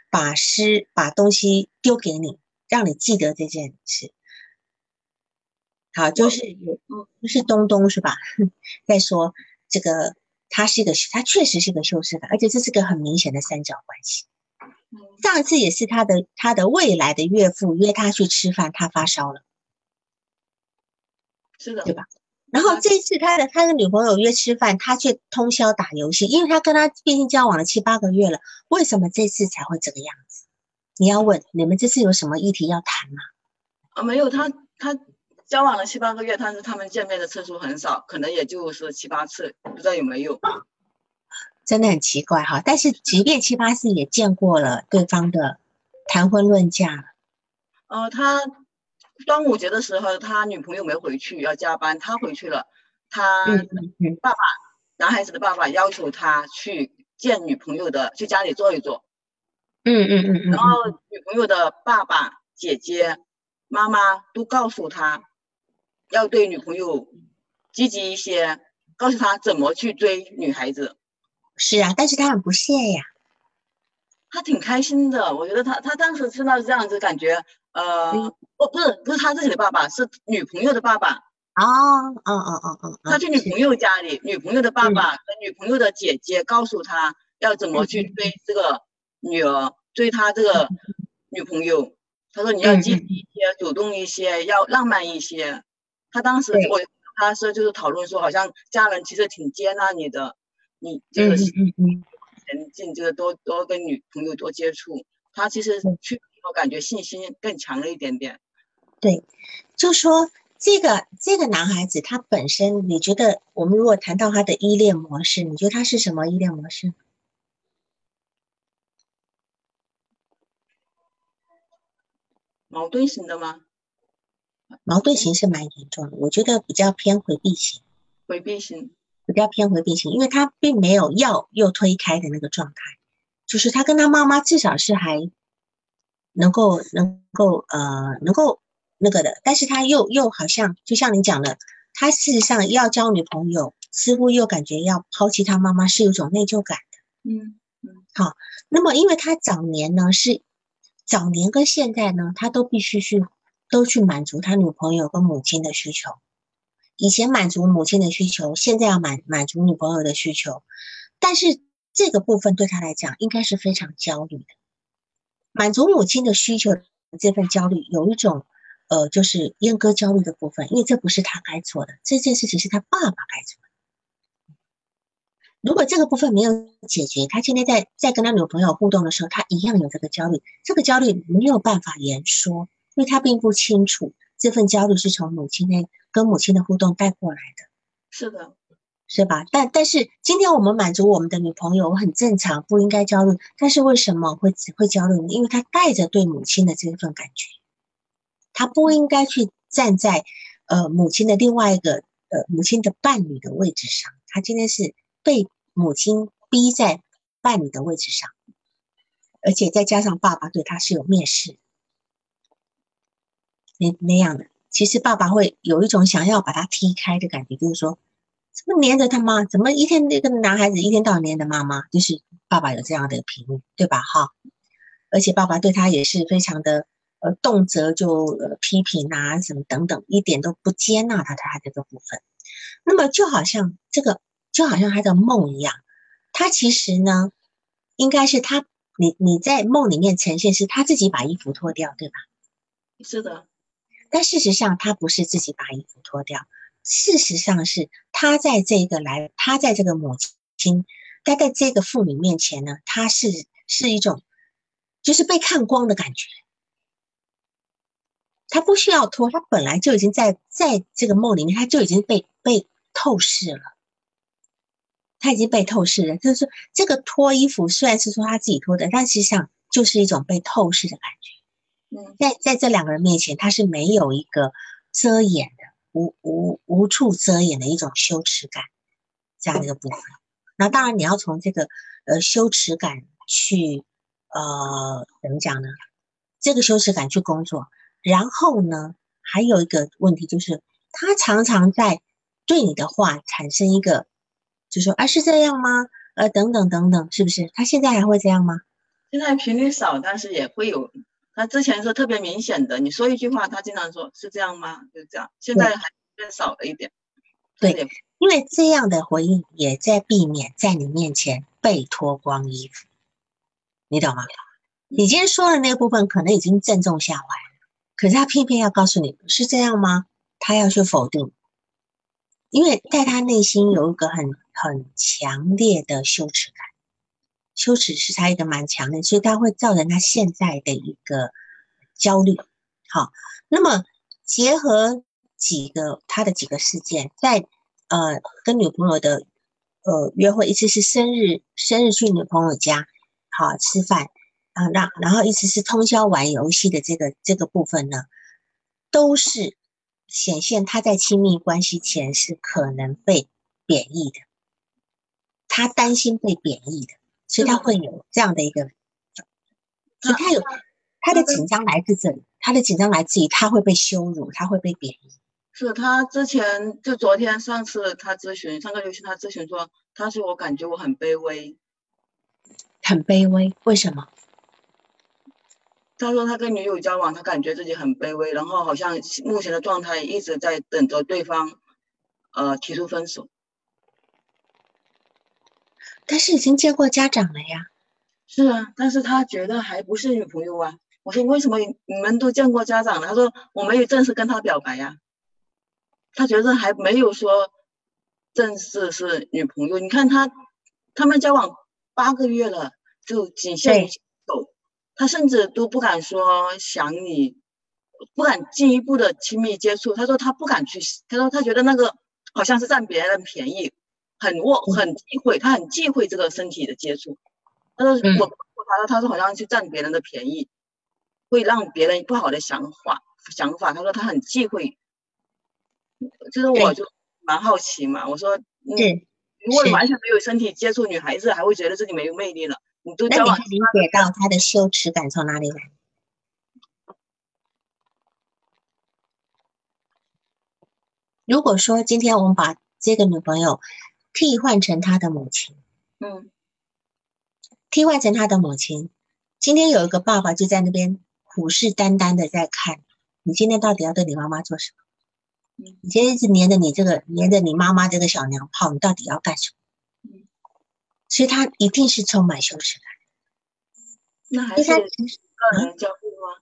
把诗把东西丢给你，让你记得这件事。好，就是有，就是东东是吧？*laughs* 再说这个，他是一个，他确实是个修饰感，而且这是个很明显的三角关系。上一次也是他的他的未来的岳父约他去吃饭，他发烧了，是的，对吧？然后这一次他的他的女朋友约吃饭，他却通宵打游戏，因为他跟他毕竟交往了七八个月了，为什么这次才会这个样子？你要问你们这次有什么议题要谈吗？啊，没有，他他。交往了七八个月，但是他们见面的次数很少，可能也就是七八次，不知道有没有。真的很奇怪哈，但是即便七八次也见过了对方的谈婚论嫁。呃，他端午节的时候，他女朋友没回去，要加班，他回去了。他爸爸，男孩子的爸爸要求他去见女朋友的，去家里坐一坐。嗯嗯嗯嗯。然后女朋友的爸爸、姐姐、妈妈都告诉他。要对女朋友积极一些，告诉他怎么去追女孩子。是啊，但是他很不屑呀。他挺开心的，我觉得他他当时听到这样子感觉，呃，不不是不是他自己的爸爸，是女朋友的爸爸。哦哦哦哦哦。他去女朋友家里，女朋友的爸爸和女朋友的姐姐告诉他要怎么去追这个女儿，追他这个女朋友。他说你要积极一些，主动一些，要浪漫一些。他当时我他说就是讨论说，好像家人其实挺接纳你的，你就是前进，就是多多跟女朋友多接触。他其实去我感觉信心更强了一点点。对，就说这个这个男孩子他本身，你觉得我们如果谈到他的依恋模式，你觉得他是什么依恋模式？矛盾型的吗？矛盾型是蛮严重的，我觉得比较偏回避型。回避型比较偏回避型，因为他并没有要又推开的那个状态，就是他跟他妈妈至少是还能够能够呃能够那个的，但是他又又好像就像你讲的，他事实上要交女朋友，似乎又感觉要抛弃他妈妈，是有一种内疚感的。嗯嗯。好，那么因为他早年呢是早年跟现在呢，他都必须去。都去满足他女朋友跟母亲的需求，以前满足母亲的需求，现在要满满足女朋友的需求，但是这个部分对他来讲应该是非常焦虑的。满足母亲的需求这份焦虑，有一种呃，就是阉割焦虑的部分，因为这不是他该做的，这件事情是他爸爸该做的。如果这个部分没有解决，他今天在在跟他女朋友互动的时候，他一样有这个焦虑，这个焦虑没有办法言说。因为他并不清楚这份焦虑是从母亲那跟母亲的互动带过来的，是的，是吧？但但是今天我们满足我们的女朋友很正常，不应该焦虑。但是为什么会会焦虑呢？因为他带着对母亲的这份感觉，他不应该去站在呃母亲的另外一个呃母亲的伴侣的位置上。他今天是被母亲逼在伴侣的位置上，而且再加上爸爸对他是有蔑视。那那样的，其实爸爸会有一种想要把他踢开的感觉，就是说，怎么黏着他妈？怎么一天那个男孩子一天到晚黏着妈妈？就是爸爸有这样的频率，对吧？哈，而且爸爸对他也是非常的，呃，动辄就批评啊，什么等等，一点都不接纳他他这个部分。那么就好像这个，就好像他的梦一样，他其实呢，应该是他，你你在梦里面呈现是他自己把衣服脱掉，对吧？是的。但事实上，他不是自己把衣服脱掉，事实上是他在这个来，他在这个母亲，他在这个妇女面前呢，他是是一种，就是被看光的感觉。他不需要脱，他本来就已经在在这个梦里面，他就已经被被透视了，他已经被透视了。就是说，这个脱衣服虽然是说他自己脱的，但实际上就是一种被透视的感觉。嗯，在在这两个人面前，他是没有一个遮掩的，无无无处遮掩的一种羞耻感这样的一个部分。那当然，你要从这个呃羞耻感去呃怎么讲呢？这个羞耻感去工作。然后呢，还有一个问题就是，他常常在对你的话产生一个，就说啊是这样吗？呃，等等等等，是不是？他现在还会这样吗？现在频率少，但是也会有。他之前是特别明显的，你说一句话，他经常说是这样吗？就这样。现在还变少了一点。对，因为这样的回应也在避免在你面前被脱光衣服，你懂吗？你今天说的那个部分可能已经正中下怀。可是他偏偏要告诉你是这样吗？他要去否定，因为在他内心有一个很很强烈的羞耻感，羞耻是他一个蛮强的，所以他会造成他现在的一个焦虑。好，那么结合几个他的几个事件，在呃跟女朋友的呃约会，一次是生日，生日去女朋友家好吃饭。啊，那然后一直是通宵玩游戏的这个这个部分呢，都是显现他在亲密关系前是可能被贬义的，他担心被贬义的，所以他会有这样的一个，所以他有他的紧张来自这里，他的紧张来自于他会被羞辱，他会被贬义。是他之前就昨天上次他咨询上个游戏他咨询说，他说我感觉我很卑微，很卑微，为什么？他说他跟女友交往，他感觉自己很卑微，然后好像目前的状态一直在等着对方，呃，提出分手。但是已经见过家长了呀。是啊，但是他觉得还不是女朋友啊。我说为什么你们都见过家长了？他说我没有正式跟他表白呀。他觉得还没有说正式是女朋友。你看他，他们交往八个月了，就仅限于手。他甚至都不敢说想你，不敢进一步的亲密接触。他说他不敢去，他说他觉得那个好像是占别人便宜，很我很忌讳，他很忌讳这个身体的接触。他说我，他说他说好像去占别人的便宜，会让别人不好的想法想法。他说他很忌讳，就是我就蛮好奇嘛。我说，嗯，如果完全没有身体接触，女孩子还会觉得自己没有魅力了。你都交往理解到他的羞耻感从哪里来？如果说今天我们把这个女朋友替换成他的母亲，嗯，替换成他的母亲，今天有一个爸爸就在那边虎视眈眈的在看你今天到底要对你妈妈做什么？你今天一直黏着你这个黏着你妈妈这个小娘炮，你到底要干什么？所以他一定是充满羞耻感。那还是个人焦虑吗？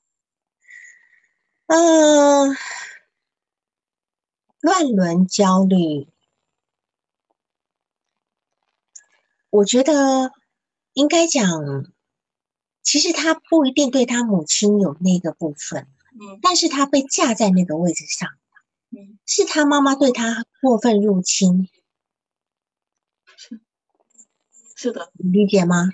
嗯，乱伦焦虑，我觉得应该讲，其实他不一定对他母亲有那个部分，嗯，但是他被架在那个位置上，嗯，是他妈妈对他过分入侵。是是的，你理解吗？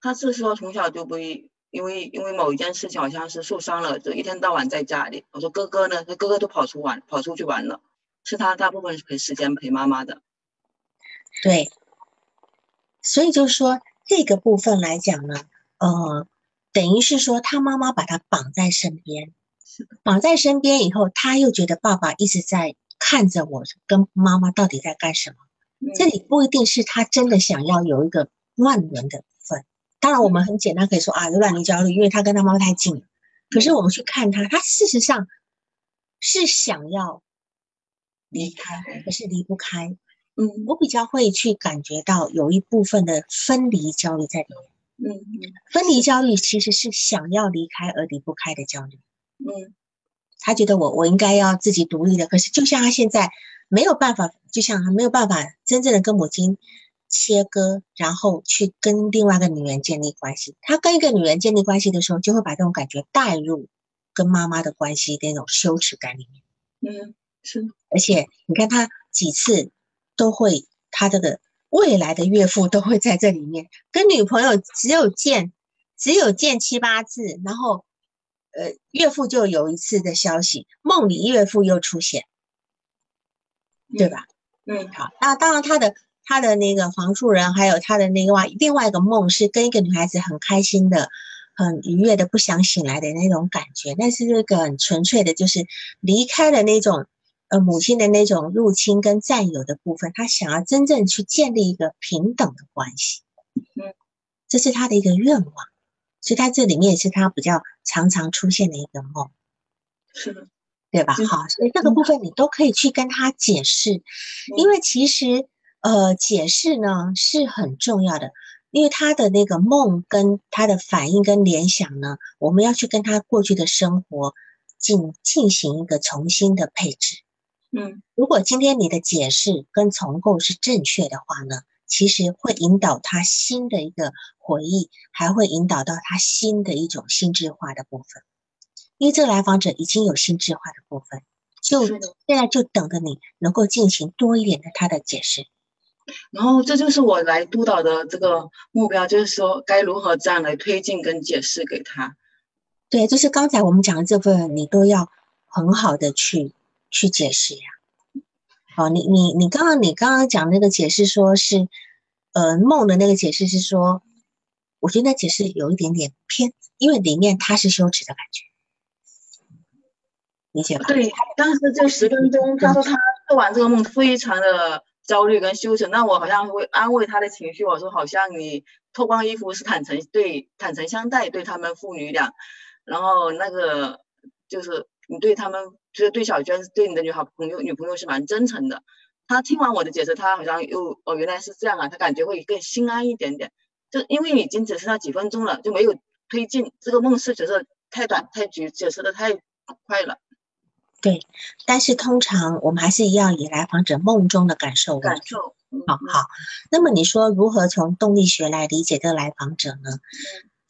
他是说从小就不因为因为某一件事情好像是受伤了，就一天到晚在家里。我说哥哥呢？他哥哥都跑出玩，跑出去玩了，是他大部分是陪时间陪妈妈的。对，所以就是说这个部分来讲呢，呃，等于是说他妈妈把他绑在身边，绑在身边以后，他又觉得爸爸一直在看着我跟妈妈到底在干什么。这里不一定是他真的想要有一个乱伦的部分，当然我们很简单可以说啊有乱伦焦虑，因为他跟他妈妈太近了。可是我们去看他，他事实上是想要离开，可是离不开。嗯，我比较会去感觉到有一部分的分离焦虑在里面。嗯嗯，分离焦虑其实是想要离开而离不开的焦虑。嗯，他觉得我我应该要自己独立的，可是就像他现在。没有办法，就像他没有办法真正的跟母亲切割，然后去跟另外一个女人建立关系。他跟一个女人建立关系的时候，就会把这种感觉带入跟妈妈的关系那种羞耻感里面。嗯，是。而且你看他几次都会，他这个未来的岳父都会在这里面跟女朋友只有见，只有见七八次，然后呃岳父就有一次的消息，梦里岳父又出现，对吧？嗯，好，那当然他的。他的那个房树人，还有他的那个外另外一个梦，是跟一个女孩子很开心的、很愉悦的、不想醒来的那种感觉。那是这个很纯粹的，就是离开了那种呃母亲的那种入侵跟占有的部分，他想要真正去建立一个平等的关系。嗯，这是他的一个愿望，所以他这里面也是他比较常常出现的一个梦。是的，对吧？好，所以这个部分你都可以去跟他解释，因为其实。呃，解释呢是很重要的，因为他的那个梦跟他的反应跟联想呢，我们要去跟他过去的生活进进行一个重新的配置。嗯，如果今天你的解释跟重构是正确的话呢，其实会引导他新的一个回忆，还会引导到他新的一种心智化的部分。因为这个来访者已经有心智化的部分，就现在就等着你能够进行多一点的他的解释。然后这就是我来督导的这个目标，就是说该如何这样来推进跟解释给他。对，就是刚才我们讲的这部分，你都要很好的去去解释呀。好，你你你刚刚你刚刚讲那个解释，说是呃梦的那个解释是说，我觉得那解释有一点点偏，因为里面他是羞耻的感觉，理解吧？对，当时就十分钟，他说他做完这个梦非常的。焦虑跟羞耻，那我好像会安慰他的情绪。我说，好像你脱光衣服是坦诚对坦诚相待，对他们父女俩，然后那个就是你对他们，就是对小娟，对你的女好朋友女朋友是蛮真诚的。他听完我的解释，他好像又哦，原来是这样啊，他感觉会更心安一点点。就因为已经只剩下几分钟了，就没有推进这个梦是觉得太短太局解释的太快了。对，但是通常我们还是一样以来访者梦中的感受感受。好好，那么你说如何从动力学来理解这个来访者呢？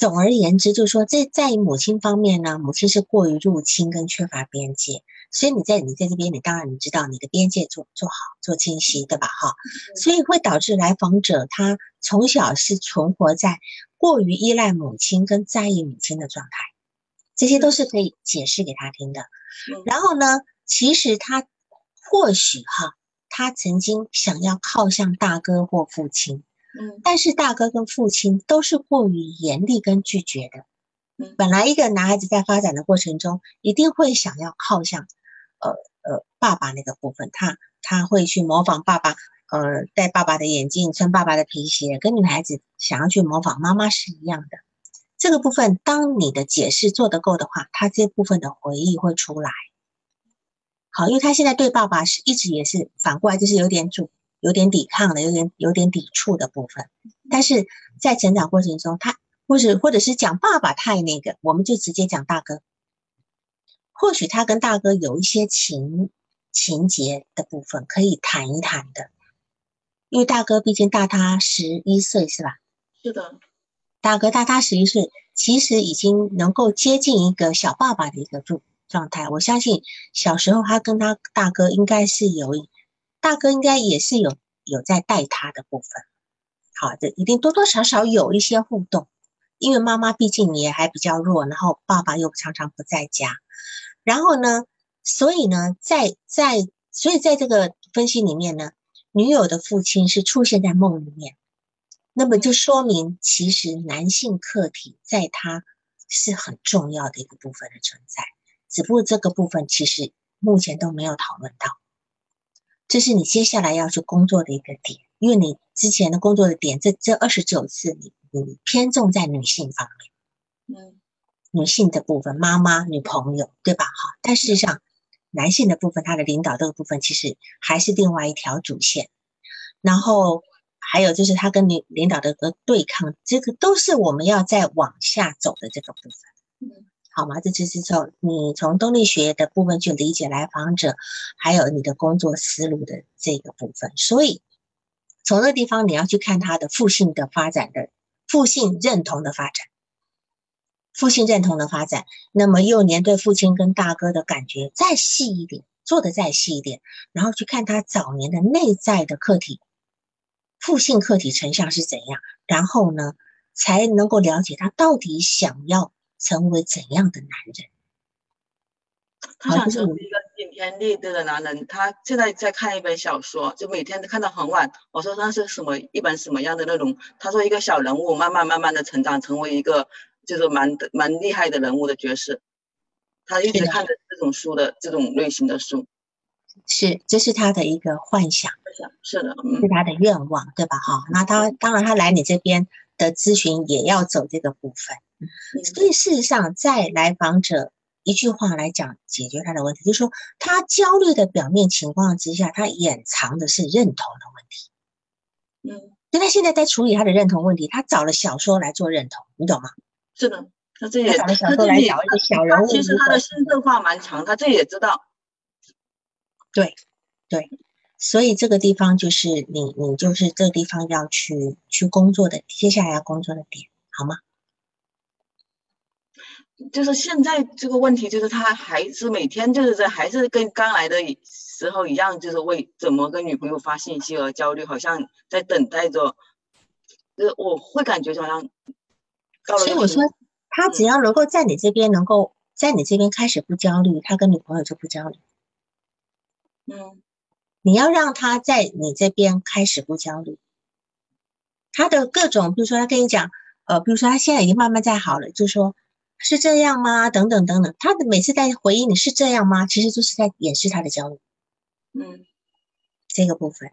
总而言之，就是说在在母亲方面呢，母亲是过于入侵跟缺乏边界，所以你在你在这边，你当然你知道你的边界做做好做清晰，对吧？哈，所以会导致来访者他从小是存活在过于依赖母亲跟在意母亲的状态，这些都是可以解释给他听的。然后呢？其实他或许哈，他曾经想要靠向大哥或父亲，嗯，但是大哥跟父亲都是过于严厉跟拒绝的。嗯，本来一个男孩子在发展的过程中，一定会想要靠向，呃呃，爸爸那个部分，他他会去模仿爸爸，呃，戴爸爸的眼镜，穿爸爸的皮鞋，跟女孩子想要去模仿妈妈是一样的。这个部分，当你的解释做得够的话，他这部分的回忆会出来。好，因为他现在对爸爸是一直也是反过来，就是有点阻、有点抵抗的，有点有点抵触的部分。但是在成长过程中，他或者或者是讲爸爸太那个，我们就直接讲大哥。或许他跟大哥有一些情情节的部分可以谈一谈的，因为大哥毕竟大他十一岁，是吧？是的。大哥大他十一岁，其实已经能够接近一个小爸爸的一个状状态。我相信小时候他跟他大哥应该是有，大哥应该也是有有在带他的部分。好的，一定多多少少有一些互动，因为妈妈毕竟也还比较弱，然后爸爸又常常不在家，然后呢，所以呢，在在所以在这个分析里面呢，女友的父亲是出现在梦里面。那么就说明，其实男性客体在他是很重要的一个部分的存在，只不过这个部分其实目前都没有讨论到。这是你接下来要去工作的一个点，因为你之前的工作的点，这这二十九次你你偏重在女性方面，嗯，女性的部分，妈妈、女朋友，对吧？哈，但事实上，男性的部分，他的领导这个部分，其实还是另外一条主线，然后。还有就是他跟领领导的个对抗，这个都是我们要再往下走的这个部分，嗯，好吗？这就是从你从动力学的部分去理解来访者，还有你的工作思路的这个部分。所以从这地方你要去看他的父性的发展的父性认同的发展，父性认同的发展，那么幼年对父亲跟大哥的感觉再细一点，做的再细一点，然后去看他早年的内在的客体，父性客体成像是怎样，然后呢，才能够了解他到底想要成为怎样的男人。他想成为一个顶天立地的男人。他现在在看一本小说，就每天都看到很晚。我说那是什么一本什么样的内容？他说一个小人物慢慢慢慢的成长，成为一个就是蛮蛮厉害的人物的角色。他一直看着这种书的这种类型的书，是这是他的一个幻想，是的，是他的愿望，对吧？哈，那他当然他来你这边的咨询也要走这个部分。所以事实上，在来访者。一句话来讲，解决他的问题，就是说，他焦虑的表面情况之下，他掩藏的是认同的问题。嗯，就他现在在处理他的认同问题，他找了小说来做认同，你懂吗？是的，他这也找了小说来找一个小人物。其实他的心智化蛮长，他这也知道。对，对，所以这个地方就是你，你就是这个地方要去去工作的，接下来要工作的点，好吗？就是现在这个问题，就是他还是每天就是在，还是跟刚来的时候一样，就是为怎么跟女朋友发信息而焦虑，好像在等待着。就是我会感觉好像，所以我说，他只要能够在你这边，能够在你这边开始不焦虑，他跟女朋友就不焦虑。嗯，你要让他在你这边开始不焦虑。他的各种，比如说他跟你讲，呃，比如说他现在已经慢慢在好了，就是说。是这样吗？等等等等，他的每次在回应你是这样吗？其实就是在掩饰他的焦虑。嗯，这个部分，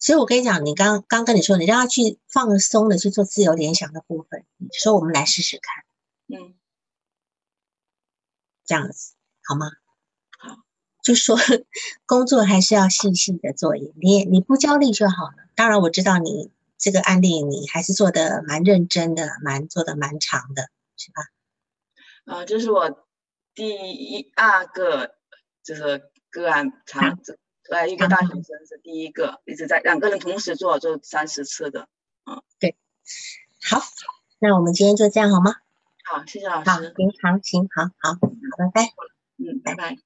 所以我跟你讲，你刚刚跟你说，你让他去放松的去做自由联想的部分，你说我们来试试看。嗯，这样子好吗？好，就说工作还是要细细的做，你你不焦虑就好了。当然我知道你这个案例你还是做的蛮认真的，蛮做的蛮长的，是吧？啊，这是我第一二个就是个案长，呃，一个大学生是第一个，一直在两个人同时做，做三十次的，嗯，对，好，那我们今天就这样好吗？好，谢谢老师。好，行，好，行，好好，好，拜拜。嗯，拜拜。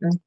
嗯。